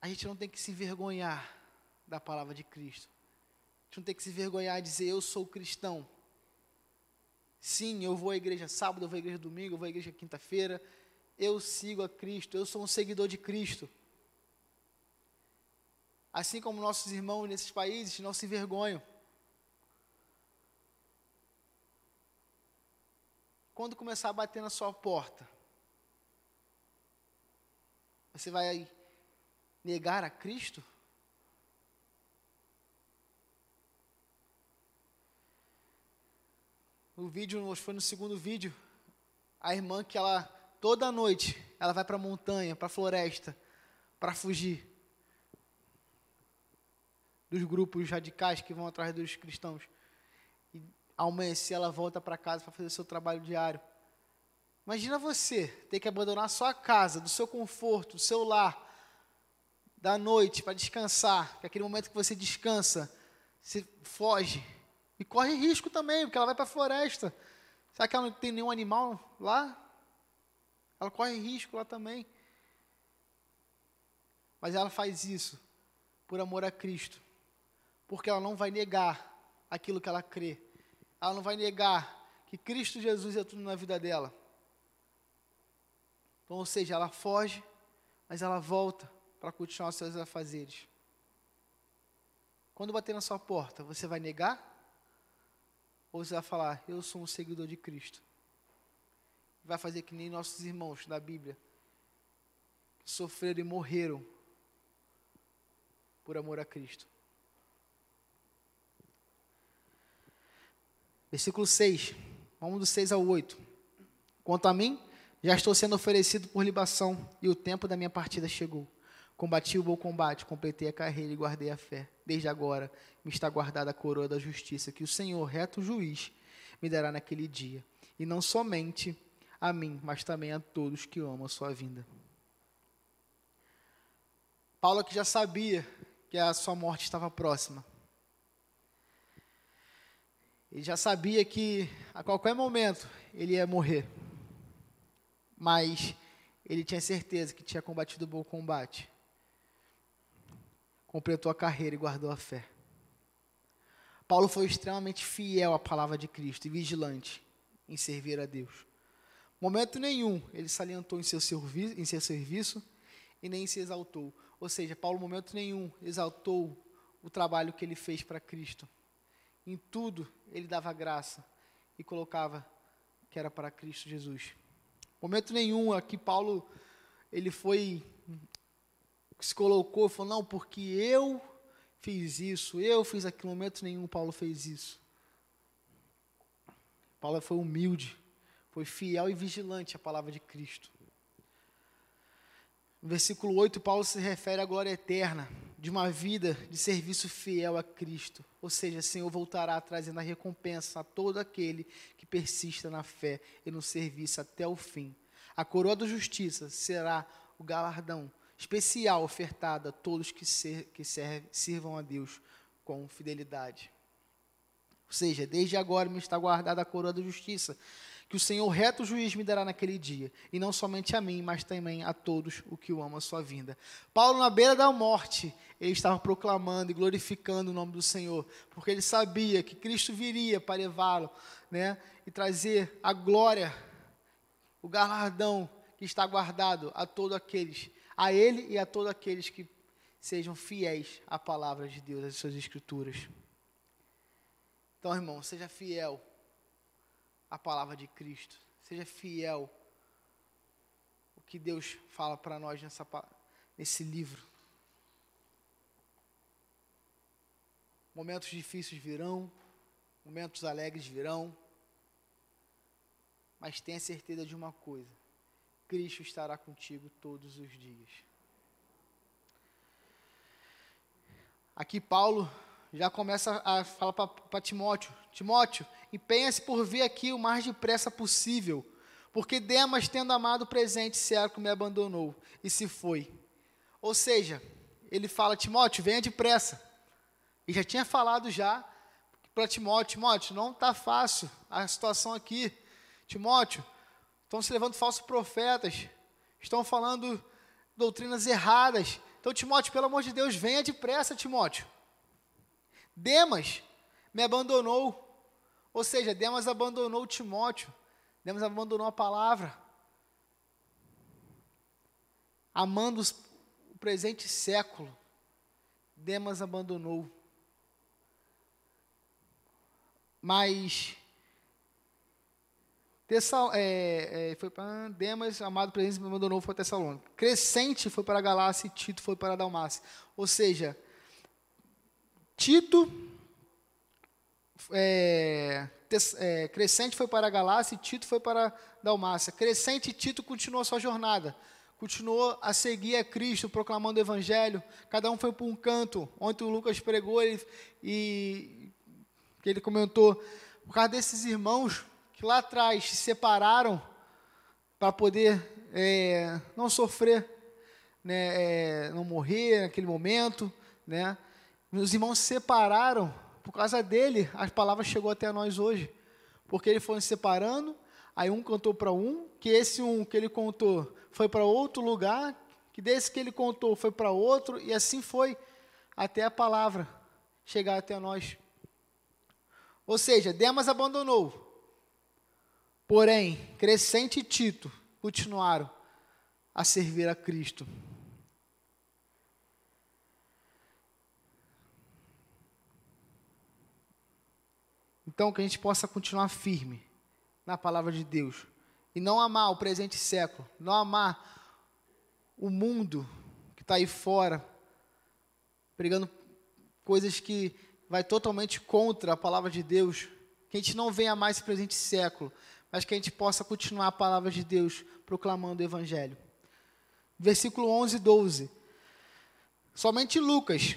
A gente não tem que se envergonhar da palavra de Cristo. A gente não tem que se envergonhar de dizer eu sou cristão. Sim, eu vou à igreja sábado, eu vou à igreja domingo, eu vou à igreja quinta-feira. Eu sigo a Cristo, eu sou um seguidor de Cristo assim como nossos irmãos nesses países, não se envergonham. Quando começar a bater na sua porta, você vai negar a Cristo? O vídeo, foi no segundo vídeo, a irmã que ela, toda noite, ela vai para a montanha, para a floresta, para fugir dos grupos radicais que vão atrás dos cristãos. Ao amanhecer ela volta para casa para fazer o seu trabalho diário. Imagina você ter que abandonar sua casa, do seu conforto, do seu lar, da noite para descansar, que aquele momento que você descansa, você foge E corre risco também, porque ela vai para a floresta. Será que ela não tem nenhum animal lá? Ela corre risco lá também. Mas ela faz isso por amor a Cristo. Porque ela não vai negar aquilo que ela crê. Ela não vai negar que Cristo Jesus é tudo na vida dela. Então, ou seja, ela foge, mas ela volta para continuar seus afazeres. Quando bater na sua porta, você vai negar? Ou você vai falar, eu sou um seguidor de Cristo? Vai fazer que nem nossos irmãos da Bíblia, que sofreram e morreram por amor a Cristo. Versículo 6. Vamos do 6 ao 8. Quanto a mim, já estou sendo oferecido por libação, e o tempo da minha partida chegou. Combati o bom combate, completei a carreira e guardei a fé. Desde agora me está guardada a coroa da justiça, que o Senhor, reto juiz, me dará naquele dia. E não somente a mim, mas também a todos que amam a sua vinda. Paulo que já sabia que a sua morte estava próxima. Ele já sabia que a qualquer momento ele ia morrer. Mas ele tinha certeza que tinha combatido o bom combate completou a carreira e guardou a fé. Paulo foi extremamente fiel à palavra de Cristo e vigilante em servir a Deus. Momento nenhum ele salientou em seu, serviço, em seu serviço e nem se exaltou. Ou seja, Paulo, momento nenhum, exaltou o trabalho que ele fez para Cristo. Em tudo ele dava graça e colocava que era para Cristo Jesus. Momento nenhum aqui Paulo ele foi se colocou e falou: não, porque eu fiz isso, eu fiz aquilo. Momento nenhum Paulo fez isso. Paulo foi humilde, foi fiel e vigilante à palavra de Cristo. No versículo 8, Paulo se refere à glória eterna de uma vida de serviço fiel a Cristo. Ou seja, o Senhor voltará trazendo a recompensa a todo aquele que persista na fé e no serviço até o fim. A coroa da justiça será o galardão especial ofertada a todos que, ser, que sirvam a Deus com fidelidade. Ou seja, desde agora me está guardada a coroa da justiça, que o Senhor reto juiz me dará naquele dia, e não somente a mim, mas também a todos o que o amam a sua vinda. Paulo, na beira da morte, ele estava proclamando e glorificando o nome do Senhor, porque ele sabia que Cristo viria para levá-lo, né, e trazer a glória, o galardão que está guardado a todos aqueles a ele e a todos aqueles que sejam fiéis à palavra de Deus, às suas escrituras. Então, irmão, seja fiel à palavra de Cristo. Seja fiel o que Deus fala para nós nessa, nesse livro. Momentos difíceis virão, momentos alegres virão, mas tenha certeza de uma coisa: Cristo estará contigo todos os dias. Aqui Paulo já começa a falar para Timóteo: Timóteo, empenha-se por vir aqui o mais depressa possível, porque Demas, tendo amado o presente, certo me abandonou e se foi. Ou seja, ele fala: Timóteo, venha depressa. E já tinha falado já para Timóteo: Timóteo, não está fácil a situação aqui. Timóteo, estão se levando falsos profetas, estão falando doutrinas erradas. Então, Timóteo, pelo amor de Deus, venha depressa, Timóteo. Demas me abandonou. Ou seja, Demas abandonou Timóteo. Demas abandonou a palavra. Amando o presente século. Demas abandonou. Mas Tessal, é, é, foi para Demas, amado presença, me abandonou, foi para Tessalônica. Crescente foi para Galácia e Tito foi para Dalmácia. Ou seja, Tito, é, tes, é, Crescente foi para Galácia e Tito foi para Dalmácia. Crescente e Tito continuou a sua jornada. Continuou a seguir a Cristo, proclamando o Evangelho. Cada um foi para um canto. Ontem o Lucas pregou e, e que ele comentou, por causa desses irmãos, que lá atrás se separaram para poder é, não sofrer, né, é, não morrer naquele momento, né? Meus irmãos se separaram por causa dele, as palavras chegou até nós hoje. Porque ele foi se separando, aí um contou para um, que esse um que ele contou foi para outro lugar, que desse que ele contou foi para outro, e assim foi até a palavra chegar até nós. Ou seja, Demas abandonou. Porém, Crescente e Tito continuaram a servir a Cristo. Então, que a gente possa continuar firme na palavra de Deus e não amar o presente século, não amar o mundo que está aí fora, pregando coisas que vai totalmente contra a palavra de Deus, que a gente não venha mais esse presente século, mas que a gente possa continuar a palavra de Deus proclamando o Evangelho. Versículo 11 e 12. Somente Lucas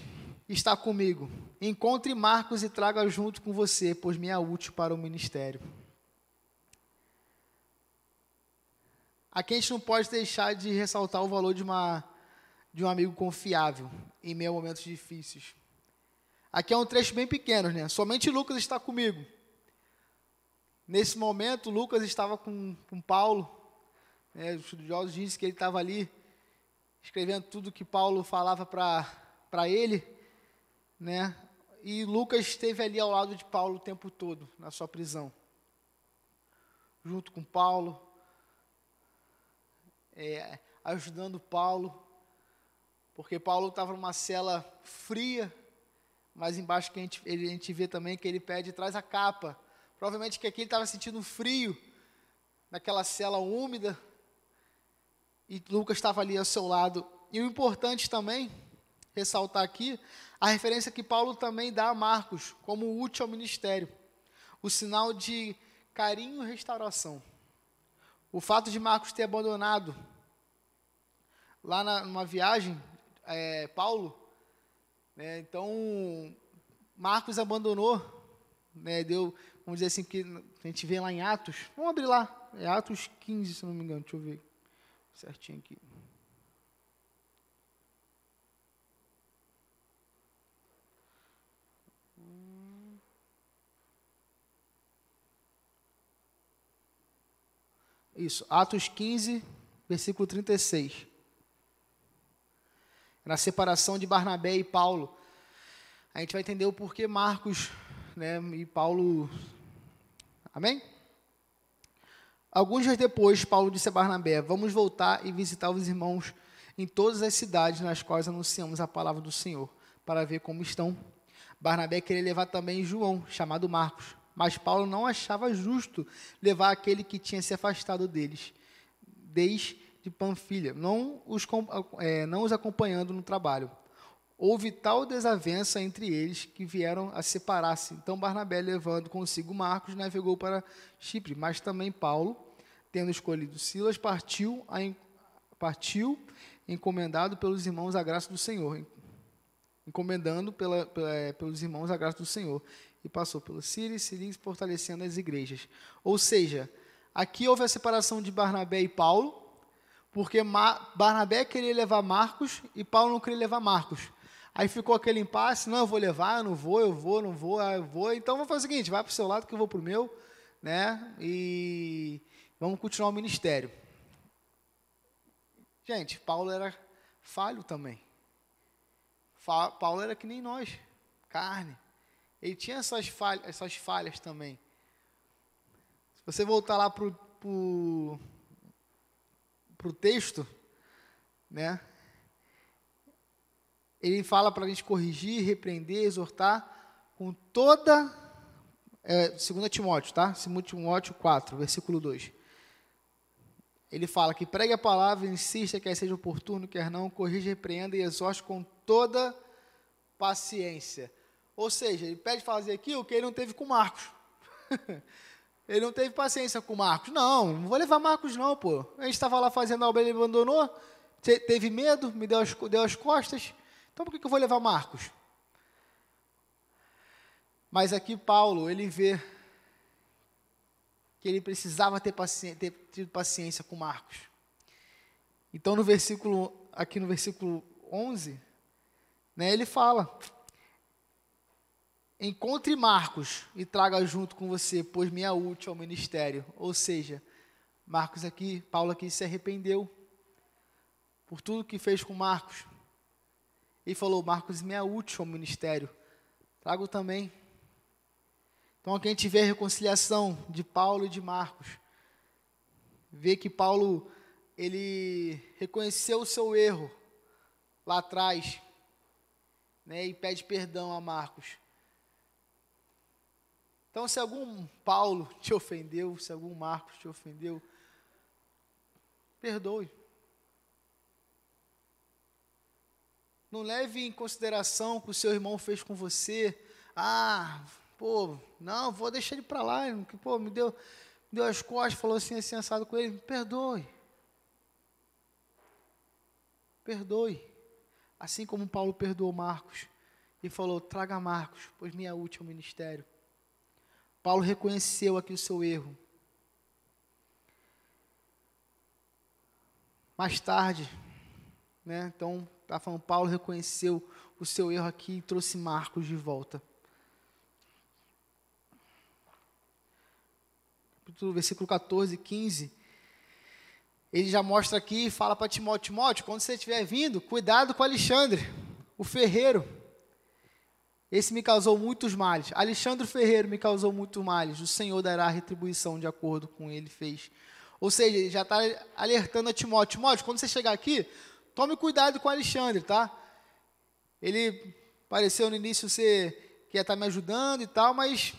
está comigo. Encontre Marcos e traga junto com você, pois me é útil para o ministério. Aqui a gente não pode deixar de ressaltar o valor de, uma, de um amigo confiável em meio a momentos difíceis. Aqui é um trecho bem pequeno, né? Somente Lucas está comigo. Nesse momento, Lucas estava com, com Paulo. Né? Os estudiosos dizem que ele estava ali escrevendo tudo que Paulo falava para ele. Né? E Lucas esteve ali ao lado de Paulo o tempo todo, na sua prisão. Junto com Paulo, é, ajudando Paulo, porque Paulo estava numa cela fria, mas embaixo que a gente, a gente vê também que ele pede, traz a capa. Provavelmente que aqui ele estava sentindo frio, naquela cela úmida, e Lucas estava ali ao seu lado. E o importante também, ressaltar aqui, a referência que Paulo também dá a Marcos, como útil ao ministério. O sinal de carinho e restauração. O fato de Marcos ter abandonado lá na, numa viagem, é, Paulo, né? Então, Marcos abandonou, né? deu, vamos dizer assim, que a gente vê lá em Atos. Vamos abrir lá, é Atos 15, se não me engano, deixa eu ver certinho aqui. Isso, Atos 15, versículo 36 na separação de Barnabé e Paulo. A gente vai entender o porquê Marcos né, e Paulo. Amém? Alguns dias depois, Paulo disse a Barnabé: Vamos voltar e visitar os irmãos em todas as cidades nas quais anunciamos a palavra do Senhor, para ver como estão. Barnabé queria levar também João, chamado Marcos, mas Paulo não achava justo levar aquele que tinha se afastado deles, desde de Panfilha, não os, é, não os acompanhando no trabalho. Houve tal desavença entre eles que vieram a separar-se. Então Barnabé, levando consigo Marcos, navegou para Chipre, mas também Paulo, tendo escolhido Silas, partiu, a, partiu encomendado pelos irmãos a graça do Senhor, encomendando pela, pela, é, pelos irmãos a graça do Senhor, e passou pelo Síria e Síria, fortalecendo as igrejas. Ou seja, aqui houve a separação de Barnabé e Paulo, porque Barnabé queria levar Marcos e Paulo não queria levar Marcos. Aí ficou aquele impasse, não, eu vou levar, eu não vou, eu vou, não vou, eu vou. Então vamos fazer o seguinte, vai para o seu lado que eu vou para o meu, né? E vamos continuar o ministério. Gente, Paulo era falho também. Paulo era que nem nós, carne. Ele tinha essas falhas, essas falhas também. Se você voltar lá para o para o texto, né? Ele fala para a gente corrigir, repreender, exortar com toda. É, 2 Timóteo, tá? 2 Timóteo 4, versículo 2. Ele fala que pregue a palavra, insista, quer seja oportuno, quer não, corrija, repreenda e exorte com toda paciência. Ou seja, ele pede fazer aquilo que ele não teve com Marcos. Ele não teve paciência com Marcos. Não, não vou levar Marcos, não, pô. A gente estava lá fazendo a obra, ele abandonou, teve medo, me deu as, deu as costas. Então por que, que eu vou levar Marcos? Mas aqui Paulo, ele vê que ele precisava ter, ter tido paciência com Marcos. Então no versículo, aqui no versículo 11, né, ele fala, Encontre Marcos e traga junto com você, pois me é útil ao ministério. Ou seja, Marcos aqui, Paulo aqui se arrependeu por tudo que fez com Marcos. E falou: Marcos me é útil ao ministério. Trago também. Então, aqui a gente vê a reconciliação de Paulo e de Marcos. Vê que Paulo, ele reconheceu o seu erro lá atrás, né, e pede perdão a Marcos. Então, se algum Paulo te ofendeu, se algum Marcos te ofendeu, perdoe. Não leve em consideração o que o seu irmão fez com você. Ah, pô, não, vou deixar ele para lá. Que, pô, me deu, me deu as costas, falou assim, assim, assado com ele. Perdoe. Perdoe. Assim como Paulo perdoou Marcos e falou: traga Marcos, pois me é útil ministério. Paulo reconheceu aqui o seu erro. Mais tarde, né, então, Está falando, Paulo reconheceu o seu erro aqui e trouxe Marcos de volta. Versículo 14, 15. Ele já mostra aqui e fala para Timóteo: Timóteo, quando você estiver vindo, cuidado com Alexandre, o ferreiro. Esse me causou muitos males. Alexandre Ferreiro me causou muitos males. O Senhor dará retribuição de acordo com ele fez. Ou seja, ele já está alertando a Timóteo: Timóteo, quando você chegar aqui, Tome cuidado com Alexandre, tá? Ele pareceu no início ser que ia estar tá me ajudando e tal, mas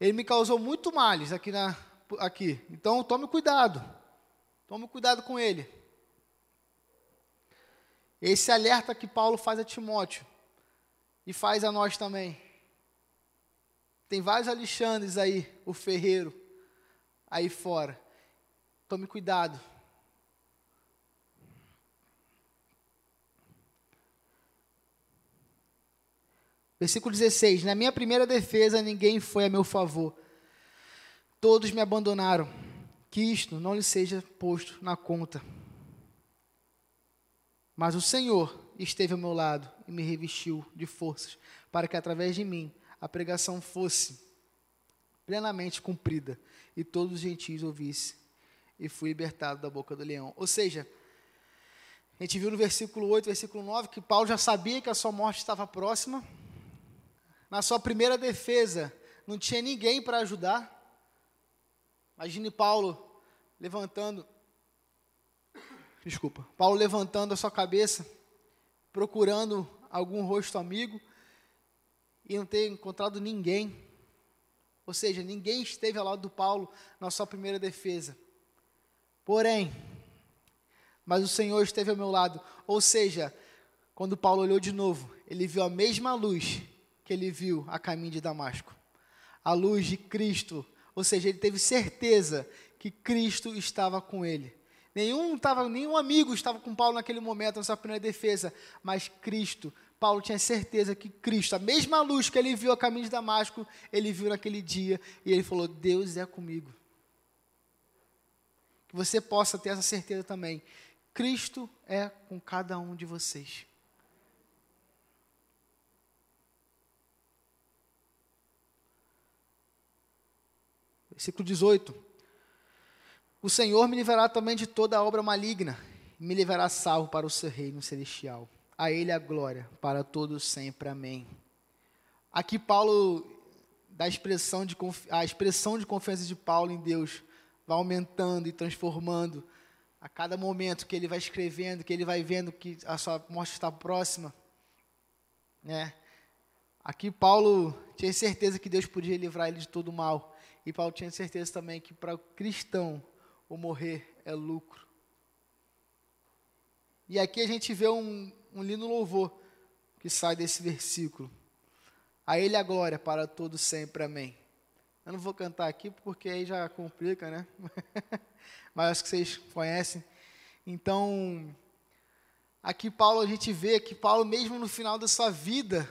ele me causou muito males aqui na aqui. Então tome cuidado. Tome cuidado com ele. Esse alerta que Paulo faz a Timóteo e faz a nós também. Tem vários Alexandres aí, o ferreiro, aí fora. Tome cuidado. Versículo 16: Na minha primeira defesa, ninguém foi a meu favor. Todos me abandonaram. Que isto não lhe seja posto na conta. Mas o Senhor esteve ao meu lado e me revestiu de forças, para que através de mim a pregação fosse plenamente cumprida e todos os gentios ouvissem. E fui libertado da boca do leão. Ou seja, a gente viu no versículo 8, versículo 9, que Paulo já sabia que a sua morte estava próxima, na sua primeira defesa, não tinha ninguém para ajudar. Imagine Paulo levantando, desculpa, Paulo levantando a sua cabeça, procurando algum rosto amigo e não ter encontrado ninguém. Ou seja, ninguém esteve ao lado do Paulo na sua primeira defesa. Porém, mas o Senhor esteve ao meu lado. Ou seja, quando Paulo olhou de novo, ele viu a mesma luz que ele viu a caminho de Damasco. A luz de Cristo, ou seja, ele teve certeza que Cristo estava com ele. Nenhum, tava, nenhum amigo estava com Paulo naquele momento, na sua primeira defesa, mas Cristo, Paulo tinha certeza que Cristo, a mesma luz que ele viu a caminho de Damasco, ele viu naquele dia, e ele falou: Deus é comigo. Que você possa ter essa certeza também. Cristo é com cada um de vocês. Versículo 18. O Senhor me livrará também de toda obra maligna, e me levará salvo para o seu reino celestial. A Ele a glória, para todos sempre. Amém. Aqui Paulo, da expressão de, a expressão de confiança de Paulo em Deus, vai aumentando e transformando a cada momento que ele vai escrevendo, que ele vai vendo que a sua morte está próxima. Né? Aqui Paulo tinha certeza que Deus podia livrar ele de todo mal. E Paulo tinha certeza também que para o cristão o morrer é lucro. E aqui a gente vê um, um lindo louvor que sai desse versículo. A Ele a glória para todos sempre. Amém. Eu não vou cantar aqui porque aí já complica, né? Mas acho que vocês conhecem. Então, aqui Paulo a gente vê que Paulo mesmo no final da sua vida,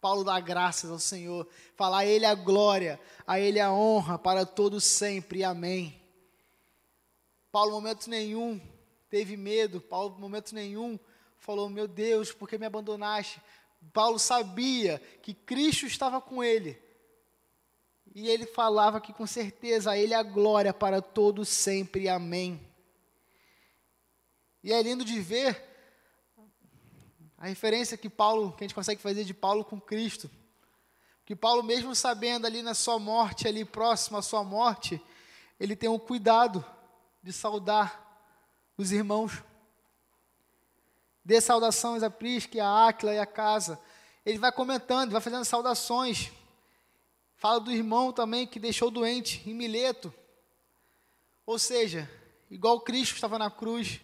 Paulo dá graças ao Senhor, fala a Ele a glória, a Ele a honra para todos sempre, amém. Paulo, momento nenhum, teve medo, Paulo, momento nenhum, falou: Meu Deus, por que me abandonaste? Paulo sabia que Cristo estava com ele. E ele falava que com certeza a ele a glória para todos sempre. Amém. E é lindo de ver a referência que Paulo, que a gente consegue fazer de Paulo com Cristo. Que Paulo, mesmo sabendo ali na sua morte, ali próximo à sua morte, ele tem o cuidado de saudar os irmãos. Dê saudações a Prisca, a Áquila e a casa. Ele vai comentando, vai fazendo saudações. Fala do irmão também que deixou doente, em Mileto. Ou seja, igual Cristo estava na cruz,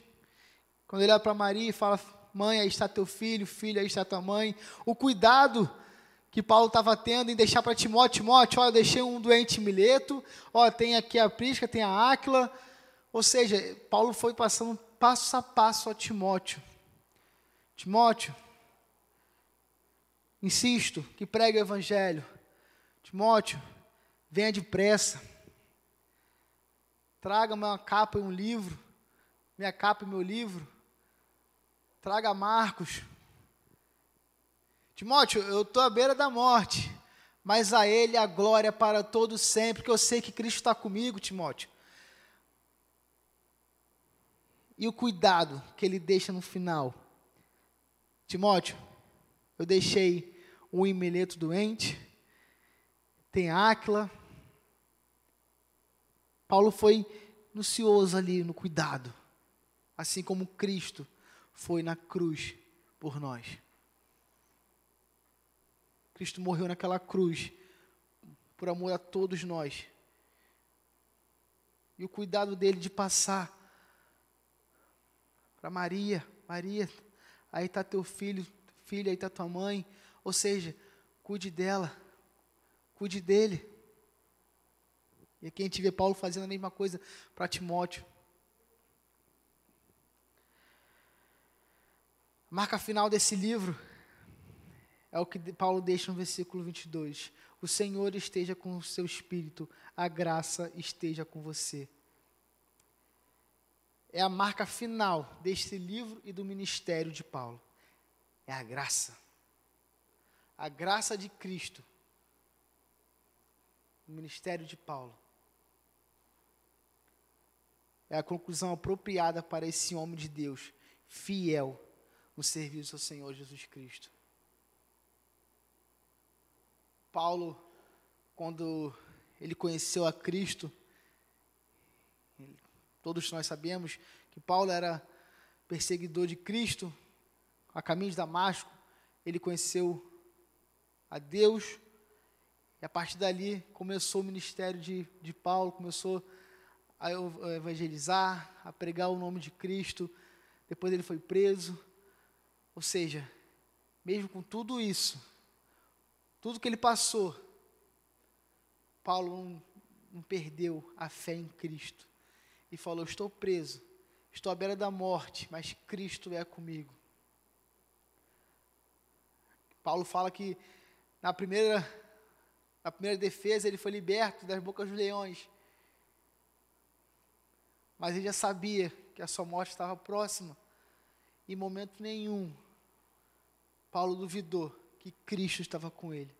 quando ele olha para Maria e fala: Mãe, aí está teu filho, filho, aí está tua mãe. O cuidado que Paulo estava tendo em deixar para Timóteo: Timóteo, olha, deixei um doente em Mileto, olha, tem aqui a Prisca, tem a Áquila. Ou seja, Paulo foi passando passo a passo a Timóteo. Timóteo, insisto que pregue o Evangelho. Timóteo, venha depressa. Traga uma capa e um livro, minha capa e meu livro. Traga Marcos. Timóteo, eu estou à beira da morte, mas a Ele a glória para todos sempre, porque eu sei que Cristo está comigo, Timóteo. E o cuidado que Ele deixa no final Timóteo, eu deixei um Emeleto doente, tem Áquila. Paulo foi nucioso ali no cuidado, assim como Cristo foi na cruz por nós. Cristo morreu naquela cruz por amor a todos nós. E o cuidado dele de passar para Maria, Maria, aí está teu filho, filha, aí está tua mãe. Ou seja, cuide dela, cuide dele. E aqui a gente vê Paulo fazendo a mesma coisa para Timóteo. A marca final desse livro é o que Paulo deixa no versículo 22. O Senhor esteja com o seu espírito, a graça esteja com você é a marca final deste livro e do ministério de Paulo. É a graça. A graça de Cristo. O ministério de Paulo. É a conclusão apropriada para esse homem de Deus, fiel no serviço ao Senhor Jesus Cristo. Paulo, quando ele conheceu a Cristo, Todos nós sabemos que Paulo era perseguidor de Cristo, a caminho de Damasco, ele conheceu a Deus, e a partir dali começou o ministério de, de Paulo, começou a evangelizar, a pregar o nome de Cristo, depois ele foi preso, ou seja, mesmo com tudo isso, tudo que ele passou, Paulo não, não perdeu a fé em Cristo e falou: Estou preso, estou à beira da morte, mas Cristo é comigo. Paulo fala que na primeira, na primeira defesa ele foi liberto das bocas dos leões, mas ele já sabia que a sua morte estava próxima, em momento nenhum Paulo duvidou que Cristo estava com ele.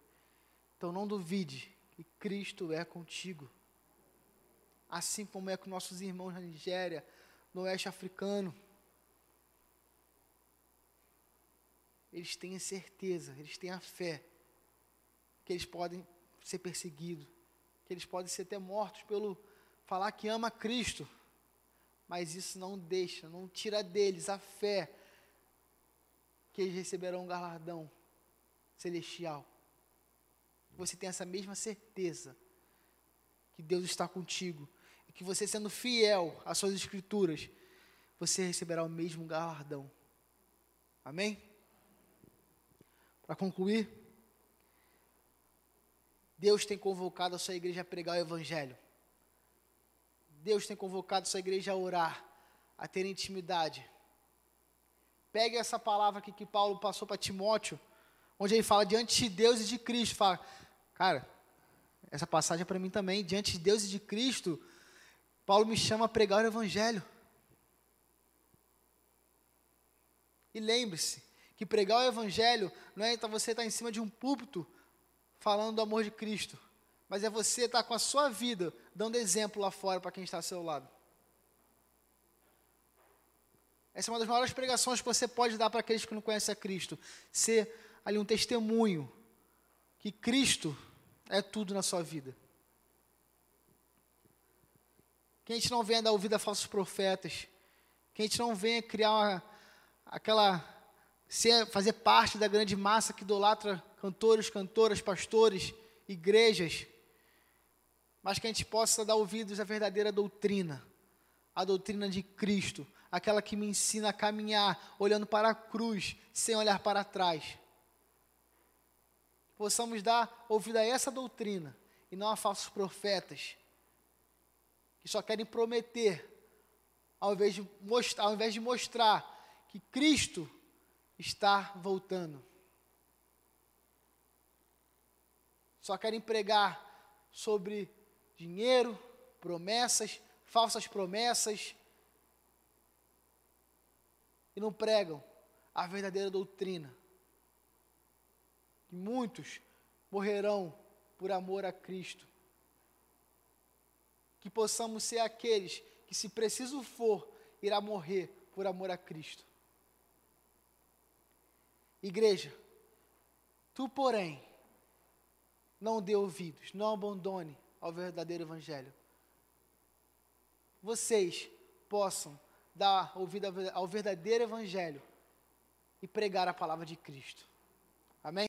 Então não duvide que Cristo é contigo assim como é com nossos irmãos na Nigéria, no oeste africano. Eles têm a certeza, eles têm a fé que eles podem ser perseguidos, que eles podem ser até mortos pelo falar que ama Cristo, mas isso não deixa, não tira deles a fé que eles receberão um galardão celestial. Você tem essa mesma certeza que Deus está contigo que você sendo fiel às suas escrituras, você receberá o mesmo galardão. Amém? Para concluir, Deus tem convocado a sua igreja a pregar o Evangelho. Deus tem convocado a sua igreja a orar, a ter intimidade. Pegue essa palavra aqui que Paulo passou para Timóteo, onde ele fala diante de Deus e de Cristo. Fala, cara, essa passagem é para mim também. Diante de Deus e de Cristo, Paulo me chama a pregar o Evangelho. E lembre-se Que pregar o evangelho não é então você estar tá em cima de um púlpito falando do amor de Cristo, mas é você estar tá com a sua vida dando exemplo lá fora para quem está ao seu lado. Essa é uma das maiores pregações que você pode dar para aqueles que não conhecem a Cristo. Ser ali um testemunho que Cristo é tudo na sua vida. Que a gente não venha dar ouvido a falsos profetas. Que a gente não venha criar uma, aquela. Ser, fazer parte da grande massa que idolatra cantores, cantoras, pastores, igrejas. Mas que a gente possa dar ouvidos à verdadeira doutrina, a doutrina de Cristo, aquela que me ensina a caminhar olhando para a cruz, sem olhar para trás. Possamos dar ouvido a essa doutrina e não a falsos profetas que só querem prometer, ao invés de mostrar, ao invés de mostrar que Cristo está voltando. Só querem pregar sobre dinheiro, promessas, falsas promessas, e não pregam a verdadeira doutrina. E muitos morrerão por amor a Cristo. Que possamos ser aqueles que, se preciso for, irá morrer por amor a Cristo. Igreja, tu, porém, não dê ouvidos, não abandone ao verdadeiro Evangelho. Vocês possam dar ouvido ao verdadeiro Evangelho e pregar a palavra de Cristo.